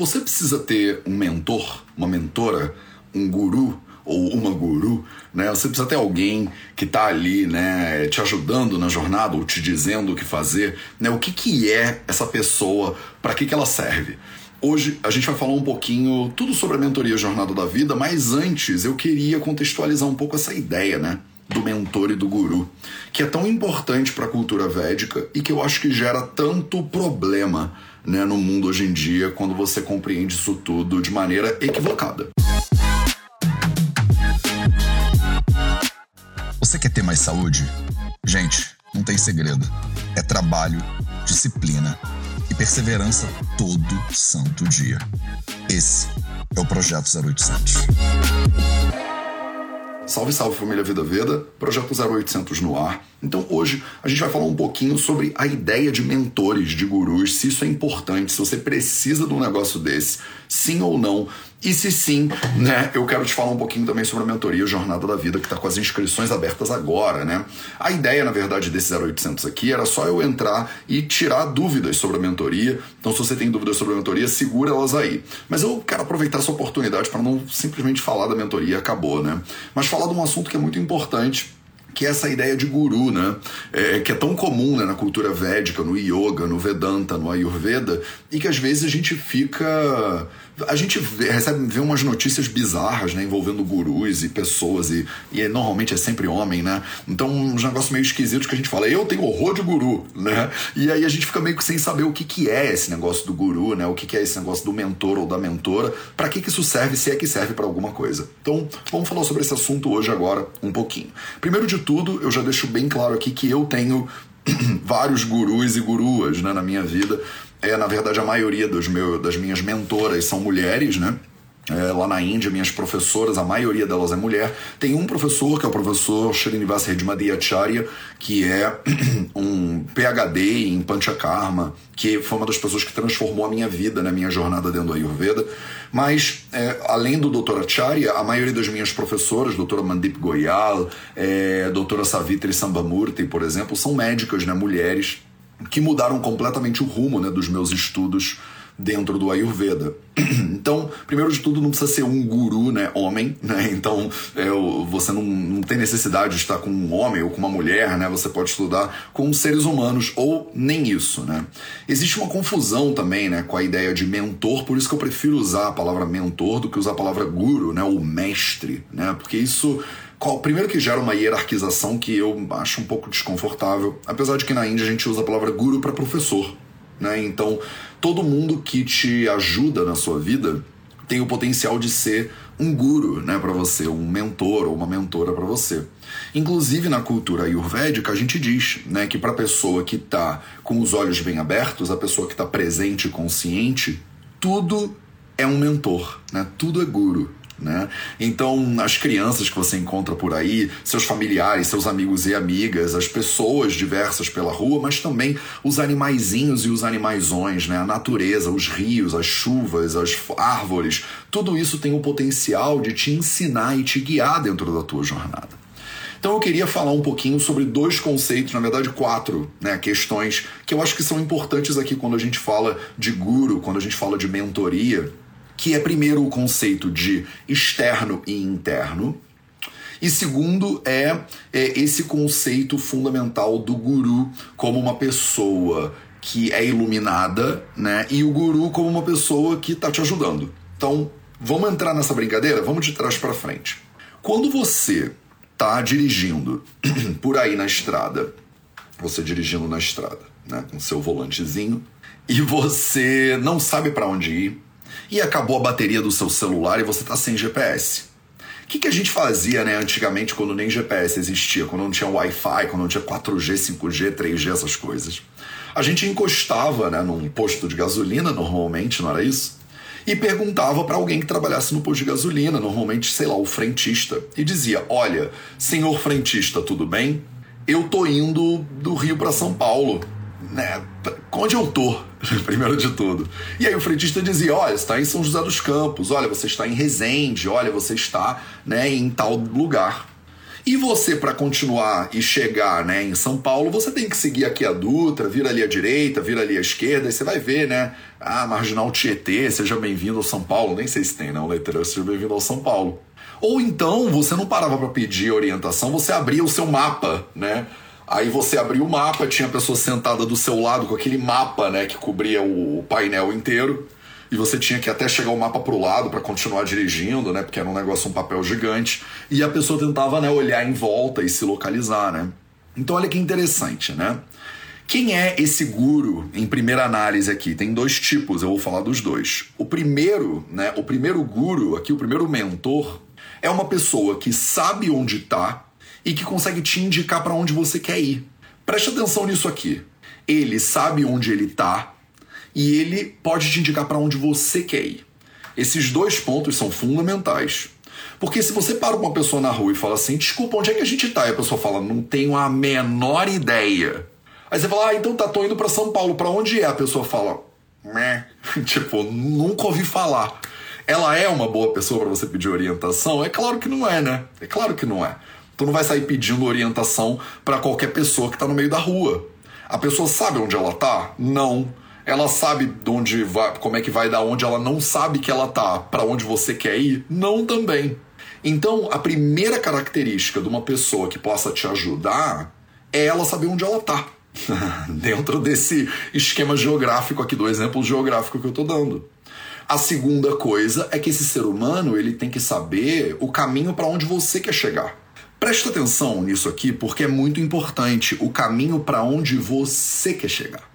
Você precisa ter um mentor, uma mentora, um guru ou uma guru, né? Você precisa ter alguém que está ali, né, te ajudando na jornada ou te dizendo o que fazer, né? O que que é essa pessoa, para que que ela serve? Hoje a gente vai falar um pouquinho tudo sobre a mentoria Jornada da Vida, mas antes eu queria contextualizar um pouco essa ideia, né? Do mentor e do guru, que é tão importante para a cultura védica e que eu acho que gera tanto problema né, no mundo hoje em dia quando você compreende isso tudo de maneira equivocada. Você quer ter mais saúde? Gente, não tem segredo. É trabalho, disciplina e perseverança todo santo dia. Esse é o Projeto 0800. Salve, salve família Vida Veda, Projeto 0800 no ar. Então hoje a gente vai falar um pouquinho sobre a ideia de mentores, de gurus, se isso é importante, se você precisa de um negócio desse, sim ou não. E se sim, né, eu quero te falar um pouquinho também sobre a mentoria Jornada da Vida, que está com as inscrições abertas agora, né? A ideia, na verdade, desse 0800 aqui era só eu entrar e tirar dúvidas sobre a mentoria. Então, se você tem dúvidas sobre a mentoria, segura elas aí. Mas eu quero aproveitar essa oportunidade para não simplesmente falar da mentoria acabou, né? Mas falar de um assunto que é muito importante que é essa ideia de guru, né? É, que é tão comum né, na cultura védica, no yoga, no Vedanta, no Ayurveda, e que às vezes a gente fica a gente vê, recebe vê umas notícias bizarras, né, envolvendo gurus e pessoas e, e é, normalmente é sempre homem, né? Então uns negócios meio esquisitos que a gente fala, eu tenho horror de guru, né? E aí a gente fica meio que sem saber o que, que é esse negócio do guru, né? O que, que é esse negócio do mentor ou da mentora, para que que isso serve, se é que serve para alguma coisa. Então vamos falar sobre esse assunto hoje agora um pouquinho. Primeiro de tudo, eu já deixo bem claro aqui que eu tenho vários gurus e guruas né, na minha vida é, na verdade, a maioria dos meu, das minhas mentoras são mulheres, né? É, lá na Índia, minhas professoras, a maioria delas é mulher. Tem um professor, que é o professor Srinivas Redmadhyacharya, que é um PhD em Panchakarma, que foi uma das pessoas que transformou a minha vida, na né, minha jornada dentro do Ayurveda. Mas, é, além do Dr. Acharya, a maioria das minhas professoras, doutora Mandip Goyal, é, doutora Savitri Sambamurti, por exemplo, são médicas, né, mulheres, que mudaram completamente o rumo né, dos meus estudos dentro do Ayurveda. Então, primeiro de tudo, não precisa ser um guru, né, homem, né? Então, é, você não, não tem necessidade de estar com um homem ou com uma mulher, né? Você pode estudar com seres humanos ou nem isso, né? Existe uma confusão também, né, com a ideia de mentor, por isso que eu prefiro usar a palavra mentor do que usar a palavra guru, né, ou mestre, né? Porque isso Primeiro que gera uma hierarquização que eu acho um pouco desconfortável, apesar de que na Índia a gente usa a palavra guru para professor, né? Então, todo mundo que te ajuda na sua vida tem o potencial de ser um guru, né, para você, um mentor ou uma mentora para você. Inclusive na cultura ayurvédica a gente diz, né, que para a pessoa que está com os olhos bem abertos, a pessoa que está presente e consciente, tudo é um mentor, né? Tudo é guru. Né? Então, as crianças que você encontra por aí, seus familiares, seus amigos e amigas, as pessoas diversas pela rua, mas também os animaizinhos e os animaisões, né? a natureza, os rios, as chuvas, as árvores, tudo isso tem o potencial de te ensinar e te guiar dentro da tua jornada. Então eu queria falar um pouquinho sobre dois conceitos, na verdade quatro né, questões que eu acho que são importantes aqui quando a gente fala de guru, quando a gente fala de mentoria que é primeiro o conceito de externo e interno, e segundo é, é esse conceito fundamental do guru como uma pessoa que é iluminada, né? E o guru como uma pessoa que está te ajudando. Então, vamos entrar nessa brincadeira? Vamos de trás para frente. Quando você está dirigindo por aí na estrada, você dirigindo na estrada, né, com seu volantezinho, e você não sabe para onde ir, e acabou a bateria do seu celular e você está sem GPS. O que, que a gente fazia né, antigamente quando nem GPS existia, quando não tinha Wi-Fi, quando não tinha 4G, 5G, 3G, essas coisas? A gente encostava né, num posto de gasolina, normalmente, não era isso? E perguntava para alguém que trabalhasse no posto de gasolina, normalmente, sei lá, o frentista, e dizia: Olha, senhor frentista, tudo bem? Eu tô indo do Rio para São Paulo né, onde eu tô, primeiro de tudo. E aí o frentista dizia, olha, você está em São José dos Campos, olha, você está em Resende, olha, você está né, em tal lugar. E você, para continuar e chegar né, em São Paulo, você tem que seguir aqui a Dutra, vira ali à direita, vira ali à esquerda, e você vai ver, né? Ah, Marginal Tietê, seja bem-vindo ao São Paulo. Nem sei se tem, não, letra, seja bem-vindo ao São Paulo. Ou então, você não parava para pedir orientação, você abria o seu mapa, né? Aí você abria o mapa, tinha a pessoa sentada do seu lado com aquele mapa, né, que cobria o painel inteiro e você tinha que até chegar o mapa pro lado para continuar dirigindo, né? Porque era um negócio, um papel gigante. E a pessoa tentava, né, olhar em volta e se localizar, né? Então olha que interessante, né? Quem é esse guru em primeira análise aqui? Tem dois tipos, eu vou falar dos dois. O primeiro, né, o primeiro guru aqui, o primeiro mentor, é uma pessoa que sabe onde está e que consegue te indicar para onde você quer ir. Preste atenção nisso aqui. Ele sabe onde ele está e ele pode te indicar para onde você quer ir. Esses dois pontos são fundamentais. Porque se você para uma pessoa na rua e fala assim, desculpa, onde é que a gente tá? E a pessoa fala, não tenho a menor ideia. Aí você fala, ah, então tá, tô indo para São Paulo, para onde é? A pessoa fala, Meh. tipo, nunca ouvi falar. Ela é uma boa pessoa para você pedir orientação? É claro que não é, né? É claro que não é. Tu não vai sair pedindo orientação para qualquer pessoa que tá no meio da rua. A pessoa sabe onde ela tá? Não. Ela sabe de onde vai, como é que vai dar onde ela não sabe que ela tá, para onde você quer ir? Não também. Então, a primeira característica de uma pessoa que possa te ajudar é ela saber onde ela tá. Dentro desse esquema geográfico aqui, do exemplo geográfico que eu tô dando. A segunda coisa é que esse ser humano ele tem que saber o caminho para onde você quer chegar. Presta atenção nisso aqui porque é muito importante o caminho para onde você quer chegar.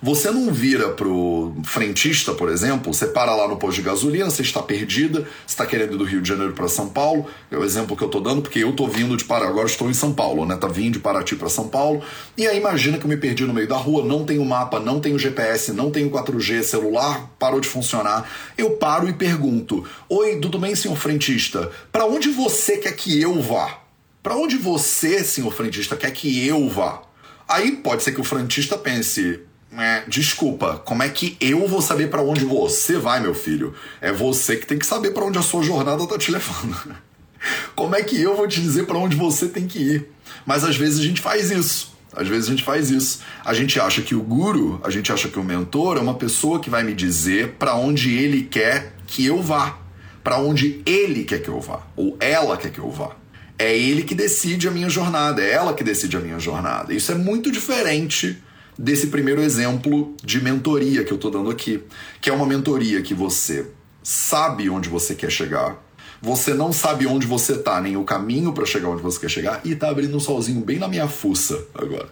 Você não vira pro frentista, por exemplo, você para lá no posto de gasolina, você está perdida, você está querendo ir do Rio de Janeiro para São Paulo. É o exemplo que eu estou dando, porque eu estou vindo de Paraty, agora estou em São Paulo, né? Tá vindo de Paraty para São Paulo. E aí imagina que eu me perdi no meio da rua, não tenho mapa, não tenho GPS, não tenho 4G, celular parou de funcionar. Eu paro e pergunto: "Oi, tudo bem, senhor frentista? Para onde você quer que eu vá?" Para onde você, senhor frentista, quer que eu vá? Aí pode ser que o frentista pense: é, desculpa, como é que eu vou saber para onde você vai, meu filho? É você que tem que saber para onde a sua jornada tá te levando. como é que eu vou te dizer para onde você tem que ir? Mas às vezes a gente faz isso. Às vezes a gente faz isso. A gente acha que o guru, a gente acha que o mentor é uma pessoa que vai me dizer para onde ele quer que eu vá, para onde ele quer que eu vá, ou ela quer que eu vá. É ele que decide a minha jornada, é ela que decide a minha jornada. Isso é muito diferente desse primeiro exemplo de mentoria que eu estou dando aqui, que é uma mentoria que você sabe onde você quer chegar, você não sabe onde você está, nem o caminho para chegar onde você quer chegar, e está abrindo um solzinho bem na minha fuça agora.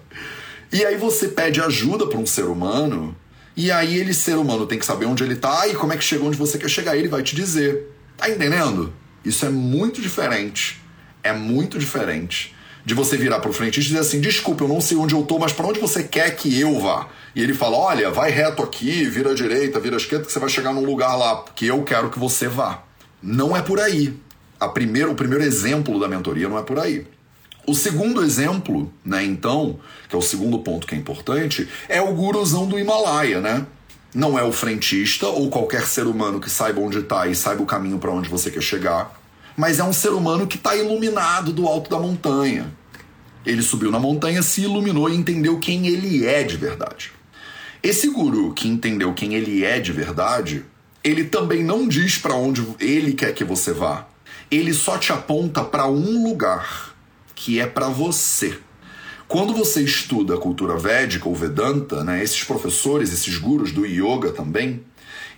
E aí você pede ajuda para um ser humano, e aí ele, ser humano, tem que saber onde ele está e como é que chegou onde você quer chegar. Ele vai te dizer. Tá entendendo? Isso é muito diferente. É muito diferente de você virar pro frente e dizer assim: desculpa, eu não sei onde eu tô, mas para onde você quer que eu vá? E ele fala: olha, vai reto aqui, vira à direita, vira à esquerda, que você vai chegar num lugar lá que eu quero que você vá. Não é por aí. A primeiro, o primeiro exemplo da mentoria não é por aí. O segundo exemplo, né, então, que é o segundo ponto que é importante, é o guruzão do Himalaia, né? Não é o frentista ou qualquer ser humano que saiba onde está e saiba o caminho para onde você quer chegar mas é um ser humano que está iluminado do alto da montanha. Ele subiu na montanha, se iluminou e entendeu quem ele é de verdade. Esse guru que entendeu quem ele é de verdade, ele também não diz para onde ele quer que você vá. Ele só te aponta para um lugar, que é para você. Quando você estuda a cultura védica ou Vedanta, né, esses professores, esses gurus do yoga também,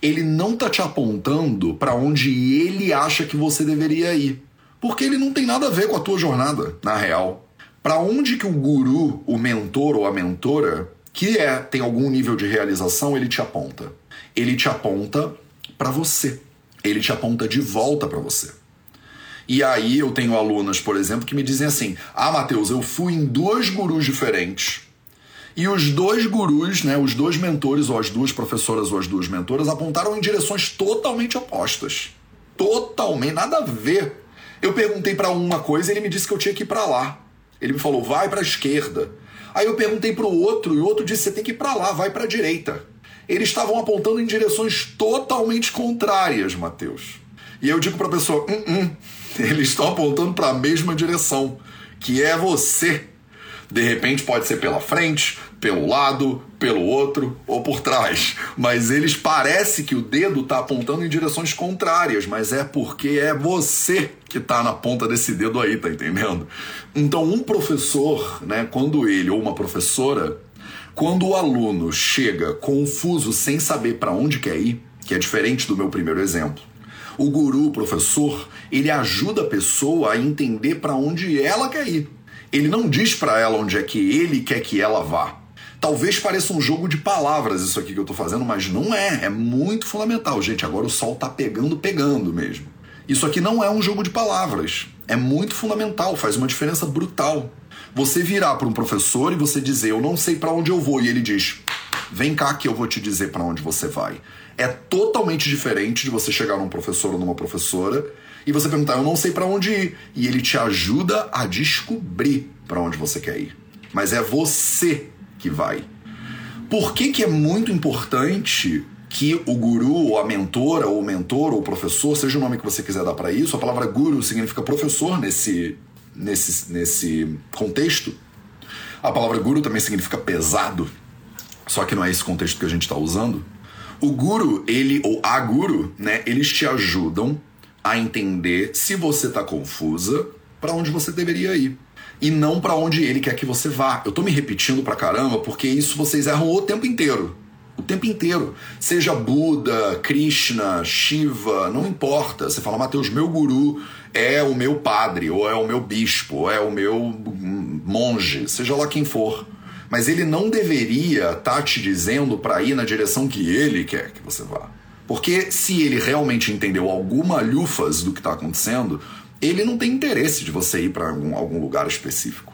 ele não tá te apontando para onde ele acha que você deveria ir. Porque ele não tem nada a ver com a tua jornada, na real. Para onde que o guru, o mentor ou a mentora, que é tem algum nível de realização, ele te aponta? Ele te aponta para você. Ele te aponta de volta para você. E aí eu tenho alunas, por exemplo, que me dizem assim: "Ah, Matheus, eu fui em dois gurus diferentes e os dois gurus, né, os dois mentores, ou as duas professoras ou as duas mentoras, apontaram em direções totalmente opostas. Totalmente, nada a ver. Eu perguntei para uma coisa e ele me disse que eu tinha que ir para lá. Ele me falou, vai para a esquerda. Aí eu perguntei para o outro e o outro disse, você tem que ir para lá, vai para a direita. Eles estavam apontando em direções totalmente contrárias, Mateus. E eu digo para a pessoa, hum, hum, eles estão apontando para a mesma direção. que é você. De repente pode ser pela frente, pelo lado, pelo outro ou por trás, mas eles parece que o dedo está apontando em direções contrárias, mas é porque é você que está na ponta desse dedo aí, tá entendendo? Então um professor, né, quando ele ou uma professora, quando o aluno chega confuso sem saber para onde quer ir, que é diferente do meu primeiro exemplo, o guru, o professor, ele ajuda a pessoa a entender para onde ela quer ir. Ele não diz para ela onde é que ele quer que ela vá. Talvez pareça um jogo de palavras isso aqui que eu tô fazendo, mas não é. É muito fundamental. Gente, agora o sol tá pegando, pegando mesmo. Isso aqui não é um jogo de palavras. É muito fundamental, faz uma diferença brutal. Você virar para um professor e você dizer, eu não sei para onde eu vou, e ele diz, vem cá que eu vou te dizer para onde você vai. É totalmente diferente de você chegar num professor ou numa professora e você perguntar, eu não sei para onde ir, e ele te ajuda a descobrir para onde você quer ir. Mas é você que vai. Por que, que é muito importante que o guru, ou a mentora, ou o mentor, ou o professor, seja o nome que você quiser dar para isso, a palavra guru significa professor nesse, nesse, nesse contexto. A palavra guru também significa pesado, só que não é esse contexto que a gente está usando. O guru, ele, ou a guru, né, eles te ajudam a entender se você está confusa, para onde você deveria ir e não para onde ele quer que você vá. Eu tô me repetindo pra caramba porque isso vocês erram o tempo inteiro. O tempo inteiro. Seja Buda, Krishna, Shiva, não importa. Você fala, Mateus, meu guru é o meu padre, ou é o meu bispo, ou é o meu monge, seja lá quem for. Mas ele não deveria estar tá te dizendo para ir na direção que ele quer que você vá. Porque se ele realmente entendeu alguma lufas do que está acontecendo, ele não tem interesse de você ir para algum, algum lugar específico.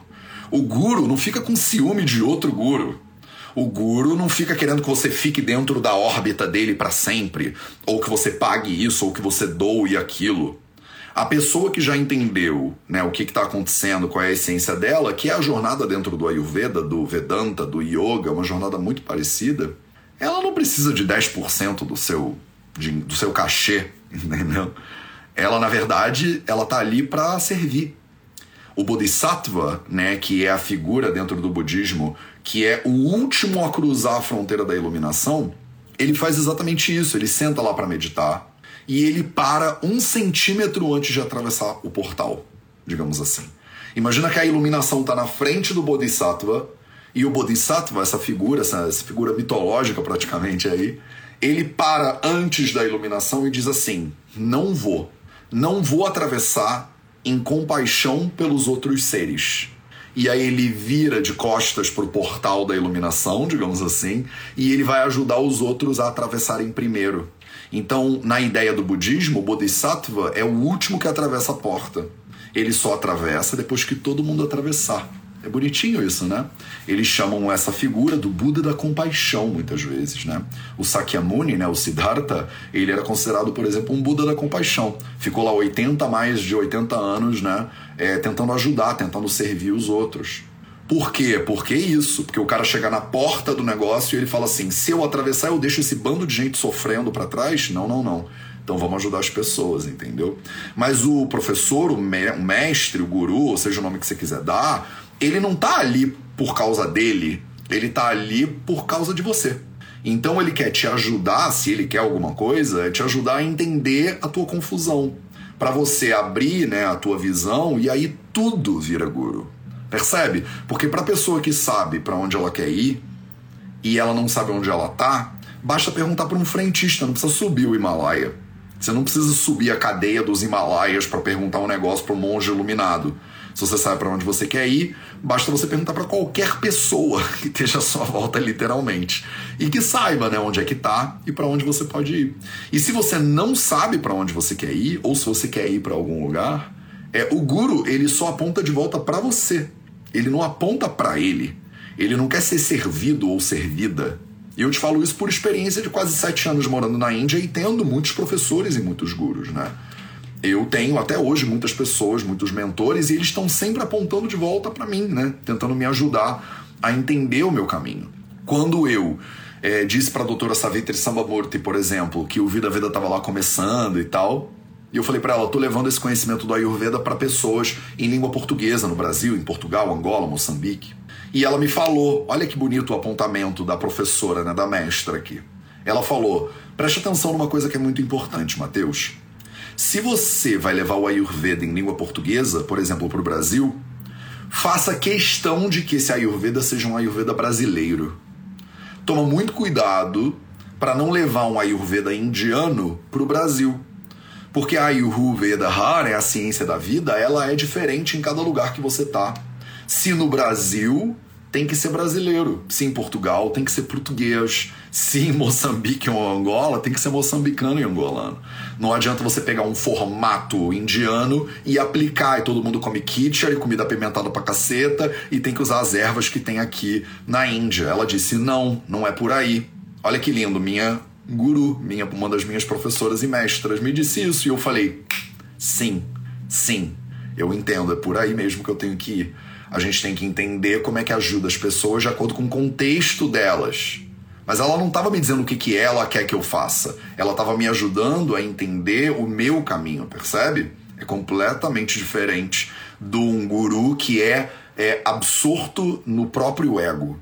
O guru não fica com ciúme de outro guru. O guru não fica querendo que você fique dentro da órbita dele para sempre, ou que você pague isso, ou que você doe aquilo. A pessoa que já entendeu né, o que está acontecendo, qual é a essência dela, que é a jornada dentro do Ayurveda, do Vedanta, do Yoga, uma jornada muito parecida, ela não precisa de 10% do seu, de, do seu cachê, entendeu? ela na verdade ela tá ali para servir. O Bodhisattva, né, que é a figura dentro do budismo, que é o último a cruzar a fronteira da iluminação, ele faz exatamente isso. Ele senta lá para meditar e ele para um centímetro antes de atravessar o portal, digamos assim. Imagina que a iluminação está na frente do Bodhisattva e o Bodhisattva, essa figura, essa, essa figura mitológica praticamente aí, ele para antes da iluminação e diz assim: Não vou não vou atravessar em compaixão pelos outros seres. E aí ele vira de costas para o portal da iluminação, digamos assim, e ele vai ajudar os outros a atravessarem primeiro. Então, na ideia do budismo, o Bodhisattva é o último que atravessa a porta. Ele só atravessa depois que todo mundo atravessar. É bonitinho isso, né? Eles chamam essa figura do Buda da compaixão, muitas vezes, né? O Sakyamuni, né, o Siddhartha, ele era considerado, por exemplo, um Buda da compaixão. Ficou lá 80, mais de 80 anos, né? É, tentando ajudar, tentando servir os outros. Por quê? Por que isso? Porque o cara chega na porta do negócio e ele fala assim: se eu atravessar, eu deixo esse bando de gente sofrendo para trás? Não, não, não. Então vamos ajudar as pessoas, entendeu? Mas o professor, o mestre, o guru, ou seja o nome que você quiser dar, ele não tá ali por causa dele, ele tá ali por causa de você. Então ele quer te ajudar, se ele quer alguma coisa, é te ajudar a entender a tua confusão, para você abrir, né, a tua visão e aí tudo vira guru. Percebe? Porque para pessoa que sabe para onde ela quer ir e ela não sabe onde ela tá, basta perguntar para um frentista, não precisa subir o Himalaia. Você não precisa subir a cadeia dos Himalaias para perguntar um negócio para um monge iluminado. Se você sabe para onde você quer ir, basta você perguntar para qualquer pessoa que esteja à sua volta, literalmente, e que saiba né, onde é que está e para onde você pode ir. E se você não sabe para onde você quer ir, ou se você quer ir para algum lugar, é o guru ele só aponta de volta para você. Ele não aponta para ele. Ele não quer ser servido ou servida. E eu te falo isso por experiência de quase sete anos morando na Índia e tendo muitos professores e muitos gurus, né? Eu tenho até hoje muitas pessoas, muitos mentores, e eles estão sempre apontando de volta para mim, né? Tentando me ajudar a entender o meu caminho. Quando eu é, disse para a doutora Savitri Sambamurti, por exemplo, que o Vida Vida estava lá começando e tal, E eu falei para ela, tô levando esse conhecimento do Ayurveda para pessoas em língua portuguesa no Brasil, em Portugal, Angola, Moçambique. E ela me falou, olha que bonito o apontamento da professora, né, da mestra aqui. Ela falou: preste atenção numa coisa que é muito importante, Mateus. Se você vai levar o Ayurveda em língua portuguesa, por exemplo, para o Brasil, faça questão de que esse Ayurveda seja um Ayurveda brasileiro. Toma muito cuidado para não levar um Ayurveda indiano para o Brasil. Porque a Ayurveda Hara, é a ciência da vida, ela é diferente em cada lugar que você tá. Se no Brasil tem que ser brasileiro. Se em Portugal, tem que ser português. Se em Moçambique ou Angola, tem que ser moçambicano e angolano. Não adianta você pegar um formato indiano e aplicar, e todo mundo come kitchen e comida apimentada pra caceta, e tem que usar as ervas que tem aqui na Índia. Ela disse: não, não é por aí. Olha que lindo, minha guru, minha, uma das minhas professoras e mestras, me disse isso, e eu falei: sim, sim, eu entendo, é por aí mesmo que eu tenho que ir a gente tem que entender como é que ajuda as pessoas de acordo com o contexto delas. Mas ela não estava me dizendo o que, que ela quer que eu faça. Ela estava me ajudando a entender o meu caminho, percebe? É completamente diferente de um guru que é, é absorto no próprio ego.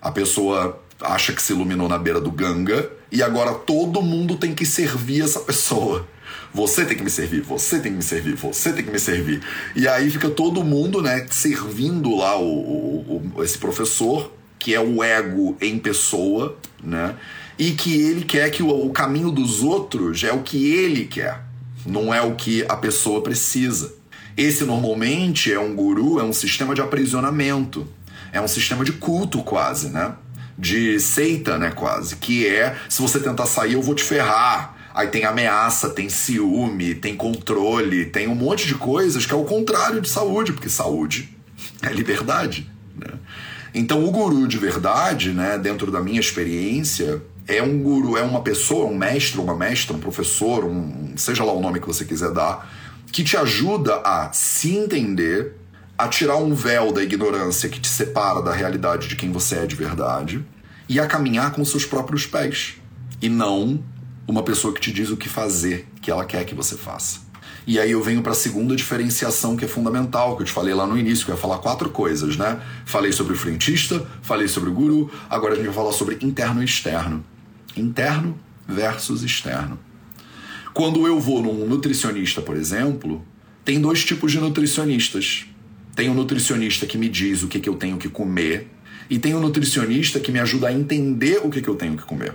A pessoa acha que se iluminou na beira do Ganga e agora todo mundo tem que servir essa pessoa. Você tem que me servir, você tem que me servir, você tem que me servir. E aí fica todo mundo, né, servindo lá o, o, o esse professor, que é o ego em pessoa, né? E que ele quer que o, o caminho dos outros é o que ele quer, não é o que a pessoa precisa. Esse normalmente é um guru, é um sistema de aprisionamento, é um sistema de culto quase, né? De seita, né, quase, que é se você tentar sair eu vou te ferrar. Aí tem ameaça, tem ciúme, tem controle, tem um monte de coisas que é o contrário de saúde, porque saúde é liberdade. Né? Então o guru de verdade, né, dentro da minha experiência, é um guru, é uma pessoa, um mestre, uma mestra, um professor, um, seja lá o nome que você quiser dar, que te ajuda a se entender, a tirar um véu da ignorância que te separa da realidade de quem você é de verdade e a caminhar com seus próprios pés e não uma pessoa que te diz o que fazer, que ela quer que você faça. E aí eu venho para a segunda diferenciação que é fundamental, que eu te falei lá no início, que eu ia falar quatro coisas, né? Falei sobre o frentista, falei sobre o guru, agora a gente vai falar sobre interno e externo. Interno versus externo. Quando eu vou num nutricionista, por exemplo, tem dois tipos de nutricionistas. Tem um nutricionista que me diz o que, que eu tenho que comer, e tem um nutricionista que me ajuda a entender o que, que eu tenho que comer.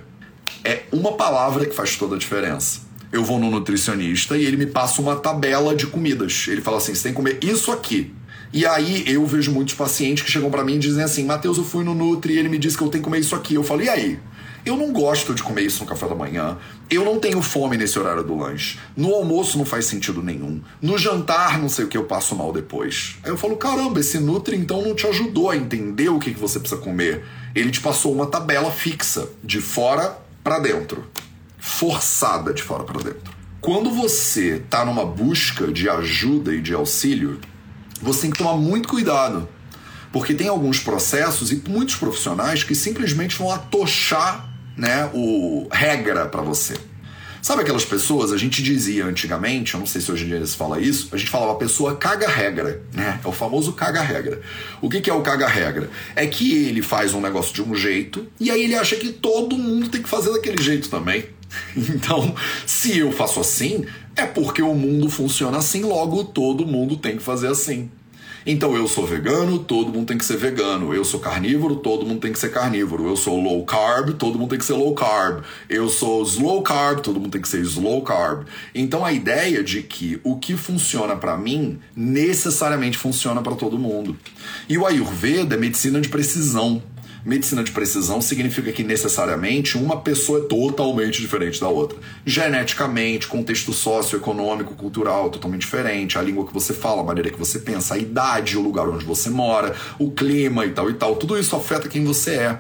É uma palavra que faz toda a diferença. Eu vou no nutricionista e ele me passa uma tabela de comidas. Ele fala assim: você tem que comer isso aqui. E aí eu vejo muitos pacientes que chegam para mim e dizem assim: Matheus, eu fui no Nutri e ele me disse que eu tenho que comer isso aqui. Eu falo: e aí? Eu não gosto de comer isso no café da manhã. Eu não tenho fome nesse horário do lanche. No almoço não faz sentido nenhum. No jantar, não sei o que, eu passo mal depois. Aí eu falo: caramba, esse Nutri então não te ajudou a entender o que, que você precisa comer. Ele te passou uma tabela fixa, de fora para dentro, forçada de fora para dentro. Quando você está numa busca de ajuda e de auxílio, você tem que tomar muito cuidado, porque tem alguns processos e muitos profissionais que simplesmente vão atochar né, o regra para você. Sabe aquelas pessoas, a gente dizia antigamente, eu não sei se hoje em dia se fala isso, a gente falava a pessoa caga regra, né? É o famoso caga regra. O que, que é o caga regra? É que ele faz um negócio de um jeito e aí ele acha que todo mundo tem que fazer daquele jeito também. Então, se eu faço assim, é porque o mundo funciona assim, logo todo mundo tem que fazer assim. Então eu sou vegano, todo mundo tem que ser vegano. Eu sou carnívoro, todo mundo tem que ser carnívoro. Eu sou low carb, todo mundo tem que ser low carb. Eu sou slow carb, todo mundo tem que ser slow carb. Então a ideia de que o que funciona para mim necessariamente funciona para todo mundo. E o Ayurveda é medicina de precisão. Medicina de precisão significa que necessariamente uma pessoa é totalmente diferente da outra. Geneticamente, contexto socioeconômico, cultural totalmente diferente, a língua que você fala, a maneira que você pensa, a idade, o lugar onde você mora, o clima e tal e tal. Tudo isso afeta quem você é.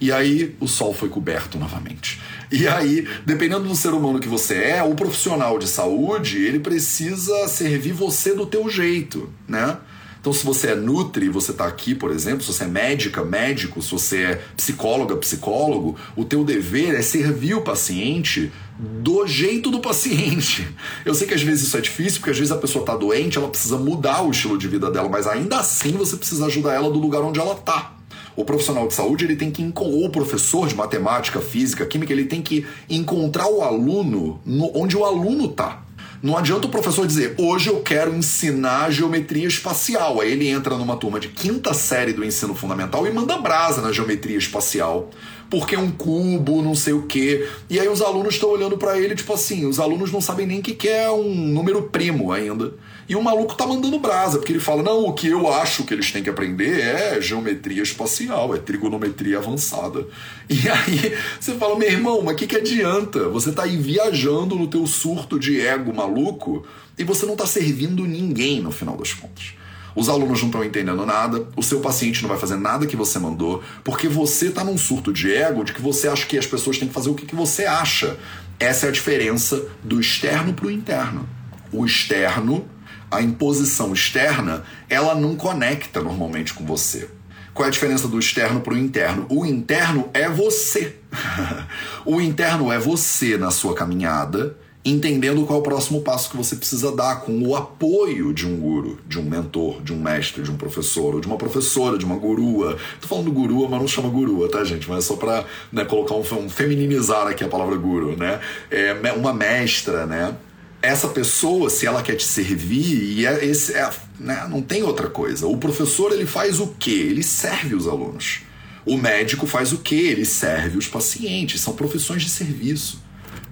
E aí o sol foi coberto novamente. E aí, dependendo do ser humano que você é, o profissional de saúde, ele precisa servir você do teu jeito, né? Então, se você é nutri, você está aqui, por exemplo, se você é médica, médico, se você é psicóloga, psicólogo, o teu dever é servir o paciente do jeito do paciente. Eu sei que às vezes isso é difícil, porque às vezes a pessoa está doente, ela precisa mudar o estilo de vida dela, mas ainda assim você precisa ajudar ela do lugar onde ela está. O profissional de saúde ele tem que ou o professor de matemática, física, química, ele tem que encontrar o aluno no, onde o aluno está. Não adianta o professor dizer, hoje eu quero ensinar geometria espacial. Aí ele entra numa turma de quinta série do ensino fundamental e manda brasa na geometria espacial. Porque é um cubo, não sei o quê. E aí os alunos estão olhando para ele, tipo assim, os alunos não sabem nem o que é um número primo ainda. E o maluco tá mandando brasa, porque ele fala: não, o que eu acho que eles têm que aprender é geometria espacial, é trigonometria avançada. E aí você fala: meu irmão, mas o que, que adianta? Você tá aí viajando no teu surto de ego maluco e você não tá servindo ninguém no final das contas. Os alunos não estão entendendo nada, o seu paciente não vai fazer nada que você mandou, porque você está num surto de ego de que você acha que as pessoas têm que fazer o que, que você acha. Essa é a diferença do externo para o interno. O externo a imposição externa, ela não conecta normalmente com você. Qual é a diferença do externo para o interno? O interno é você. o interno é você na sua caminhada, entendendo qual é o próximo passo que você precisa dar, com o apoio de um guru, de um mentor, de um mestre, de um professor, ou de uma professora, de uma gurua. Tô falando gurua, mas não chama gurua, tá, gente? Mas é só para né, colocar um, um, feminizar aqui a palavra guru, né? É uma mestra, né? Essa pessoa, se ela quer te servir, e é esse, é, né, não tem outra coisa. O professor ele faz o quê? Ele serve os alunos. O médico faz o quê? Ele serve os pacientes. São profissões de serviço.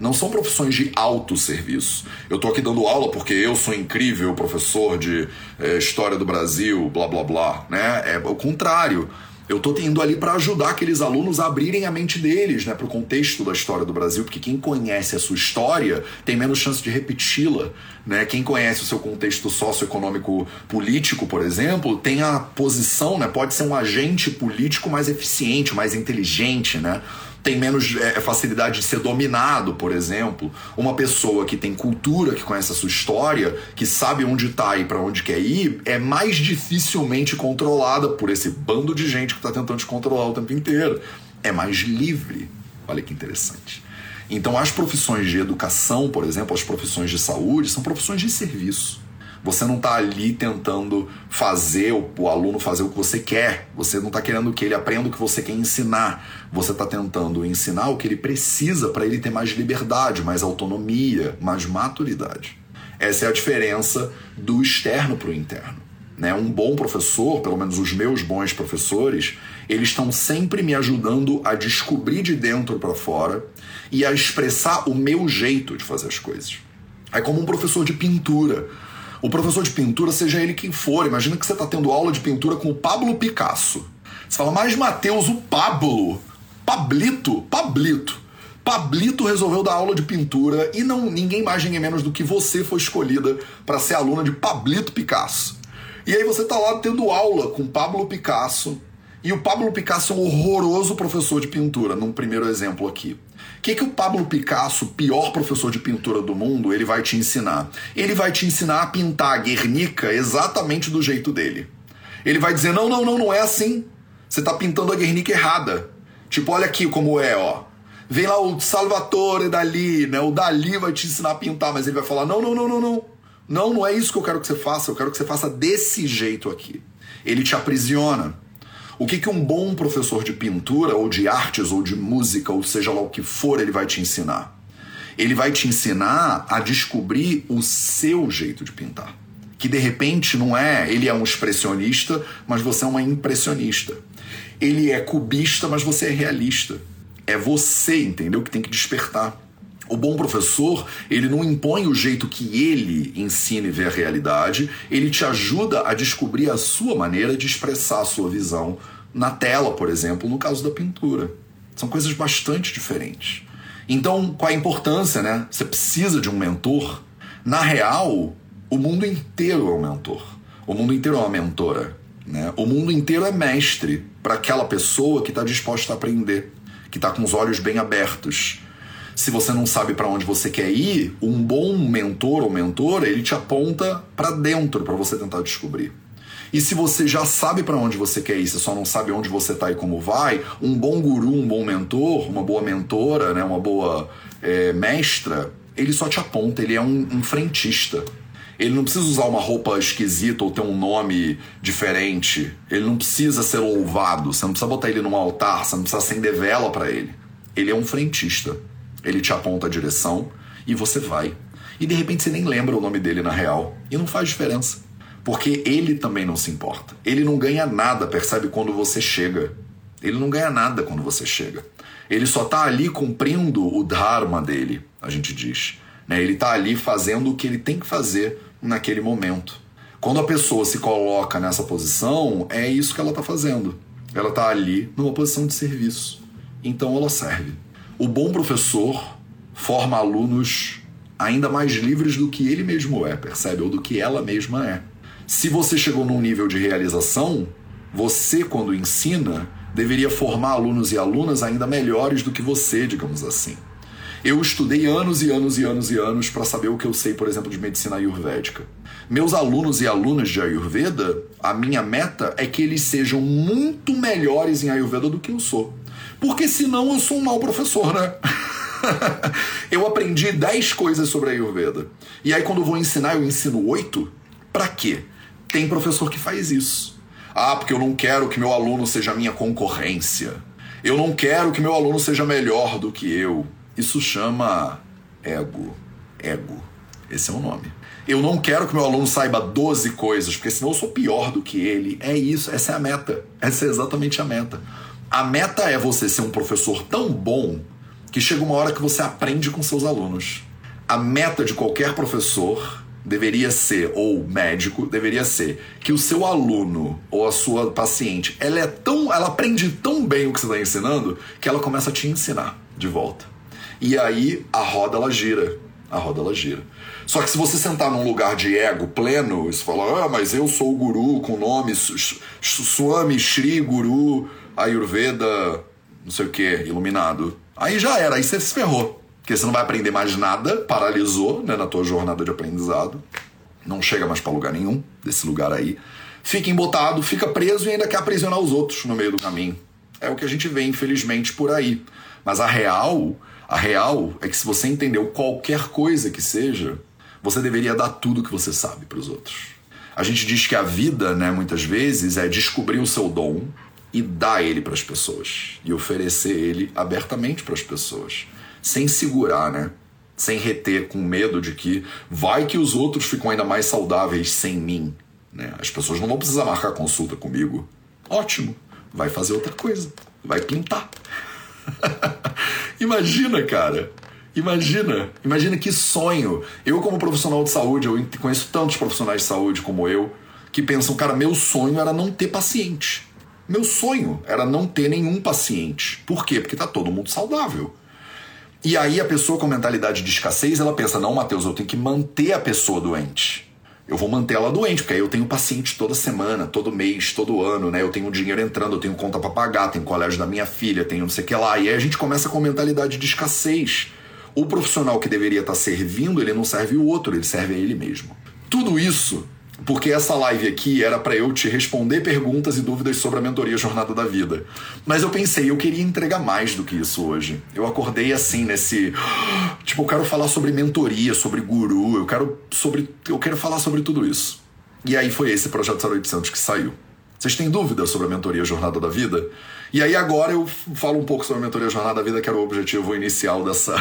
Não são profissões de autosserviço. Eu tô aqui dando aula porque eu sou incrível professor de é, história do Brasil, blá blá blá, né? É o contrário. Eu tô indo ali para ajudar aqueles alunos a abrirem a mente deles, né, para o contexto da história do Brasil, porque quem conhece a sua história tem menos chance de repeti-la, né? Quem conhece o seu contexto socioeconômico político, por exemplo, tem a posição, né, pode ser um agente político mais eficiente, mais inteligente, né? Tem menos é, facilidade de ser dominado, por exemplo. Uma pessoa que tem cultura, que conhece a sua história, que sabe onde está e para onde quer ir, é mais dificilmente controlada por esse bando de gente que está tentando te controlar o tempo inteiro. É mais livre. Olha que interessante. Então, as profissões de educação, por exemplo, as profissões de saúde, são profissões de serviço. Você não está ali tentando fazer o, aluno fazer o que você quer. Você não está querendo que ele aprenda o que você quer ensinar. Você está tentando ensinar o que ele precisa para ele ter mais liberdade, mais autonomia, mais maturidade. Essa é a diferença do externo para o interno. Né? Um bom professor, pelo menos os meus bons professores, eles estão sempre me ajudando a descobrir de dentro para fora e a expressar o meu jeito de fazer as coisas. É como um professor de pintura o professor de pintura, seja ele quem for, imagina que você está tendo aula de pintura com o Pablo Picasso. Você fala, mas Mateus, o Pablo, Pablito, Pablito. Pablito resolveu dar aula de pintura e não ninguém mais ninguém menos do que você foi escolhida para ser aluna de Pablito Picasso. E aí você tá lá tendo aula com Pablo Picasso, e o Pablo Picasso é um horroroso professor de pintura, num primeiro exemplo aqui. O que, que o Pablo Picasso, pior professor de pintura do mundo, ele vai te ensinar? Ele vai te ensinar a pintar a Guernica exatamente do jeito dele. Ele vai dizer: não, não, não, não é assim. Você está pintando a Guernica errada. Tipo, olha aqui como é, ó. Vem lá o Salvatore Dali, né? O Dali vai te ensinar a pintar, mas ele vai falar: não, não, não, não, não. Não, não é isso que eu quero que você faça. Eu quero que você faça desse jeito aqui. Ele te aprisiona. O que, que um bom professor de pintura, ou de artes, ou de música, ou seja lá o que for, ele vai te ensinar? Ele vai te ensinar a descobrir o seu jeito de pintar. Que de repente não é, ele é um expressionista, mas você é uma impressionista. Ele é cubista, mas você é realista. É você, entendeu? Que tem que despertar. O bom professor, ele não impõe o jeito que ele ensina e vê a realidade, ele te ajuda a descobrir a sua maneira de expressar a sua visão na tela, por exemplo, no caso da pintura. São coisas bastante diferentes. Então, qual a importância, né? Você precisa de um mentor. Na real, o mundo inteiro é um mentor. O mundo inteiro é uma mentora. Né? O mundo inteiro é mestre para aquela pessoa que está disposta a aprender, que está com os olhos bem abertos se você não sabe para onde você quer ir, um bom mentor ou mentora, ele te aponta para dentro para você tentar descobrir. E se você já sabe para onde você quer ir, você só não sabe onde você está e como vai, um bom guru, um bom mentor, uma boa mentora, né, uma boa é, mestra, ele só te aponta, ele é um, um frentista. Ele não precisa usar uma roupa esquisita ou ter um nome diferente. Ele não precisa ser louvado. Você não precisa botar ele num altar. Você não precisa acender vela para ele. Ele é um frentista. Ele te aponta a direção e você vai. E de repente você nem lembra o nome dele na real. E não faz diferença. Porque ele também não se importa. Ele não ganha nada, percebe, quando você chega. Ele não ganha nada quando você chega. Ele só está ali cumprindo o dharma dele, a gente diz. Né? Ele está ali fazendo o que ele tem que fazer naquele momento. Quando a pessoa se coloca nessa posição, é isso que ela está fazendo. Ela está ali numa posição de serviço. Então ela serve. O bom professor forma alunos ainda mais livres do que ele mesmo é, percebe? Ou do que ela mesma é. Se você chegou num nível de realização, você, quando ensina, deveria formar alunos e alunas ainda melhores do que você, digamos assim. Eu estudei anos e anos e anos e anos para saber o que eu sei, por exemplo, de medicina ayurvédica. Meus alunos e alunas de Ayurveda, a minha meta é que eles sejam muito melhores em Ayurveda do que eu sou. Porque senão eu sou um mau professor, né? eu aprendi 10 coisas sobre Ayurveda. E aí quando eu vou ensinar, eu ensino 8? Para quê? Tem professor que faz isso. Ah, porque eu não quero que meu aluno seja minha concorrência. Eu não quero que meu aluno seja melhor do que eu. Isso chama ego. Ego. Esse é o nome. Eu não quero que meu aluno saiba 12 coisas, porque senão eu sou pior do que ele. É isso, essa é a meta. Essa é exatamente a meta. A meta é você ser um professor tão bom que chega uma hora que você aprende com seus alunos. A meta de qualquer professor deveria ser, ou médico, deveria ser que o seu aluno ou a sua paciente, ela é tão, ela aprende tão bem o que você está ensinando que ela começa a te ensinar de volta. E aí a roda ela gira. A roda ela gira. Só que se você sentar num lugar de ego pleno, e você fala, ah, mas eu sou o guru com nome Swami Shri Guru Ayurveda, não sei o que, iluminado. Aí já era, aí você se ferrou. Porque você não vai aprender mais nada, paralisou né, na tua jornada de aprendizado. Não chega mais para lugar nenhum desse lugar aí. Fica embotado, fica preso e ainda quer aprisionar os outros no meio do caminho. É o que a gente vê, infelizmente, por aí. Mas a real a real é que se você entendeu qualquer coisa que seja, você deveria dar tudo que você sabe para os outros. A gente diz que a vida, né, muitas vezes, é descobrir o seu dom e dar ele para as pessoas e oferecer ele abertamente para as pessoas, sem segurar, né? Sem reter, com medo de que vai que os outros ficam ainda mais saudáveis sem mim. Né? As pessoas não vão precisar marcar consulta comigo. Ótimo, vai fazer outra coisa, vai pintar. Imagina, cara. Imagina, imagina que sonho. Eu, como profissional de saúde, eu conheço tantos profissionais de saúde como eu, que pensam, cara, meu sonho era não ter paciente. Meu sonho era não ter nenhum paciente. Por quê? Porque tá todo mundo saudável. E aí a pessoa com mentalidade de escassez, ela pensa, não, Matheus, eu tenho que manter a pessoa doente eu vou manter ela doente, porque aí eu tenho paciente toda semana, todo mês, todo ano, né? Eu tenho dinheiro entrando, eu tenho conta para pagar, tenho colégio da minha filha, tenho não sei o que lá. E aí a gente começa com mentalidade de escassez. O profissional que deveria estar tá servindo, ele não serve o outro, ele serve a ele mesmo. Tudo isso porque essa live aqui era para eu te responder perguntas e dúvidas sobre a mentoria Jornada da Vida. Mas eu pensei, eu queria entregar mais do que isso hoje. Eu acordei assim nesse, tipo, eu quero falar sobre mentoria, sobre guru, eu quero sobre, eu quero falar sobre tudo isso. E aí foi esse projeto 0800 que saiu. Vocês têm dúvidas sobre a mentoria Jornada da Vida? E aí agora eu falo um pouco sobre a mentoria Jornada da Vida, que era o objetivo inicial dessa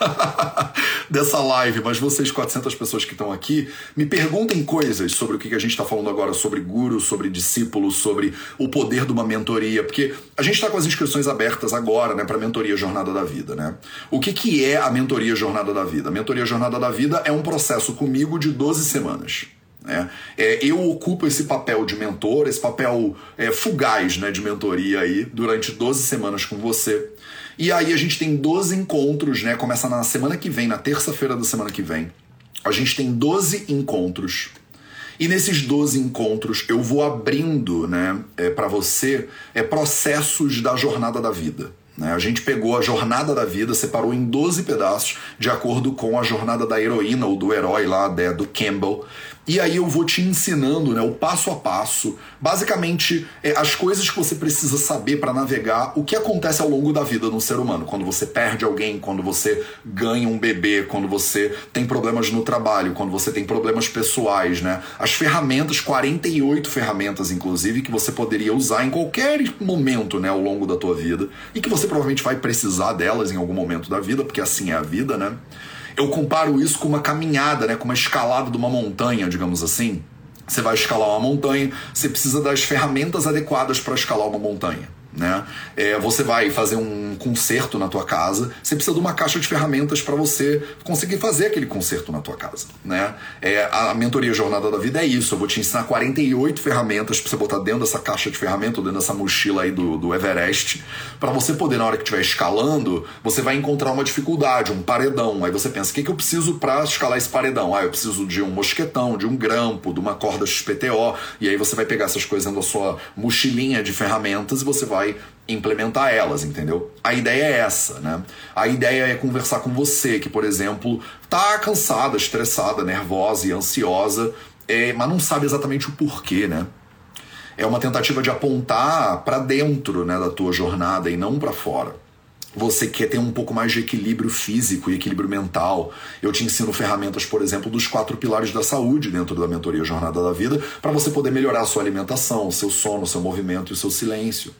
dessa live, mas vocês 400 pessoas que estão aqui, me perguntem coisas sobre o que a gente está falando agora, sobre guru, sobre discípulo, sobre o poder de uma mentoria, porque a gente está com as inscrições abertas agora, né, para mentoria Jornada da Vida, né? O que, que é a mentoria Jornada da Vida? A mentoria Jornada da Vida é um processo comigo de 12 semanas. Né? É, eu ocupo esse papel de mentor, esse papel é, fugaz né, de mentoria aí durante 12 semanas com você. E aí a gente tem 12 encontros, né? Começa na semana que vem, na terça-feira da semana que vem. A gente tem 12 encontros. E nesses 12 encontros eu vou abrindo, né, é, para você é, processos da jornada da vida. Né? A gente pegou a jornada da vida, separou em 12 pedaços, de acordo com a jornada da heroína ou do herói lá, do Campbell. E aí eu vou te ensinando né, o passo a passo, basicamente é, as coisas que você precisa saber para navegar o que acontece ao longo da vida no ser humano. Quando você perde alguém, quando você ganha um bebê, quando você tem problemas no trabalho, quando você tem problemas pessoais, né? As ferramentas, 48 ferramentas inclusive, que você poderia usar em qualquer momento né, ao longo da tua vida e que você provavelmente vai precisar delas em algum momento da vida, porque assim é a vida, né? Eu comparo isso com uma caminhada, né, com uma escalada de uma montanha, digamos assim. Você vai escalar uma montanha, você precisa das ferramentas adequadas para escalar uma montanha né? É, você vai fazer um concerto na tua casa, você precisa de uma caixa de ferramentas para você conseguir fazer aquele concerto na tua casa, né? É, a mentoria Jornada da Vida é isso, eu vou te ensinar 48 ferramentas para você botar dentro dessa caixa de ferramentas, dentro dessa mochila aí do, do Everest, para você poder, na hora que estiver escalando, você vai encontrar uma dificuldade, um paredão, aí você pensa, o que, que eu preciso para escalar esse paredão? Ah, eu preciso de um mosquetão, de um grampo, de uma corda XPTO, e aí você vai pegar essas coisas da sua mochilinha de ferramentas e você vai vai implementar elas, entendeu? A ideia é essa, né? A ideia é conversar com você que, por exemplo, tá cansada, estressada, nervosa e ansiosa, é, mas não sabe exatamente o porquê, né? É uma tentativa de apontar para dentro, né, da tua jornada e não para fora você quer ter um pouco mais de equilíbrio físico e equilíbrio mental, eu te ensino ferramentas, por exemplo, dos quatro pilares da saúde dentro da mentoria Jornada da Vida, para você poder melhorar a sua alimentação, o seu sono, o seu movimento e o seu silêncio.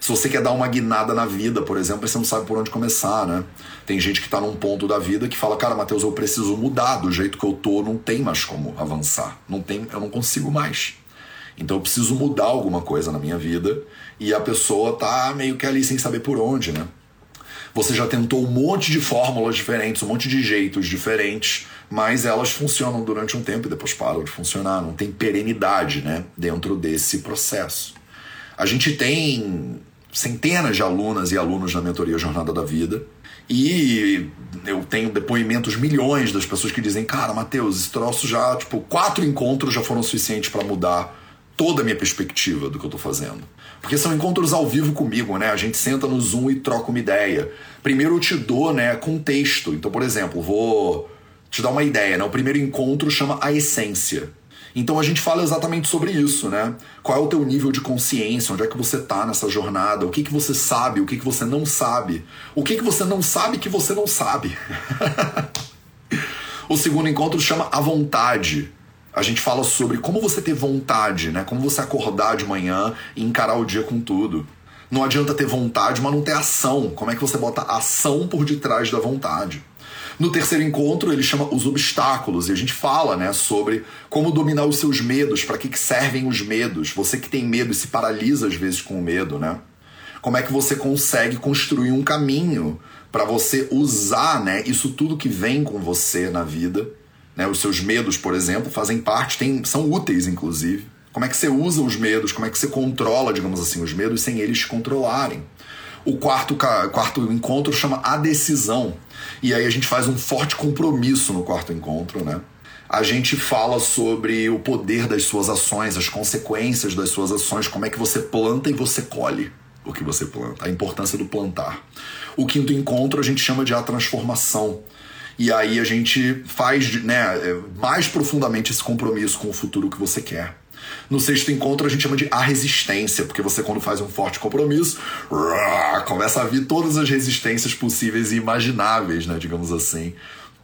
Se você quer dar uma guinada na vida, por exemplo, você não sabe por onde começar, né? Tem gente que está num ponto da vida que fala, cara, Matheus, eu preciso mudar do jeito que eu tô, não tem mais como avançar. Não tem, eu não consigo mais. Então eu preciso mudar alguma coisa na minha vida e a pessoa tá meio que ali sem saber por onde, né? Você já tentou um monte de fórmulas diferentes, um monte de jeitos diferentes, mas elas funcionam durante um tempo e depois param de funcionar. Não tem perenidade, né, dentro desse processo. A gente tem centenas de alunas e alunos na mentoria Jornada da Vida. E eu tenho depoimentos milhões das pessoas que dizem: Cara, Matheus, esse troço já, tipo, quatro encontros já foram suficientes para mudar toda a minha perspectiva do que eu tô fazendo. Porque são encontros ao vivo comigo, né? A gente senta no Zoom e troca uma ideia. Primeiro eu te dou, né, contexto. Então, por exemplo, vou te dar uma ideia, né? O primeiro encontro chama A Essência. Então a gente fala exatamente sobre isso, né? Qual é o teu nível de consciência, onde é que você está nessa jornada, o que, que você sabe, o que, que você não sabe, o que, que você não sabe que você não sabe. o segundo encontro chama A Vontade. A gente fala sobre como você ter vontade, né? Como você acordar de manhã e encarar o dia com tudo. Não adianta ter vontade, mas não ter ação. Como é que você bota ação por detrás da vontade? No terceiro encontro, ele chama os obstáculos e a gente fala, né, sobre como dominar os seus medos, para que, que servem os medos. Você que tem medo e se paralisa às vezes com o medo, né? Como é que você consegue construir um caminho para você usar, né, isso tudo que vem com você na vida, né? Os seus medos, por exemplo, fazem parte, tem, são úteis inclusive. Como é que você usa os medos? Como é que você controla, digamos assim, os medos sem eles te controlarem? O quarto, quarto encontro chama A Decisão. E aí a gente faz um forte compromisso no quarto encontro, né? A gente fala sobre o poder das suas ações, as consequências das suas ações, como é que você planta e você colhe o que você planta, a importância do plantar. O quinto encontro a gente chama de a transformação. E aí a gente faz né, mais profundamente esse compromisso com o futuro que você quer. No sexto encontro a gente chama de a resistência, porque você quando faz um forte compromisso, começa a vir todas as resistências possíveis e imagináveis, né, digamos assim,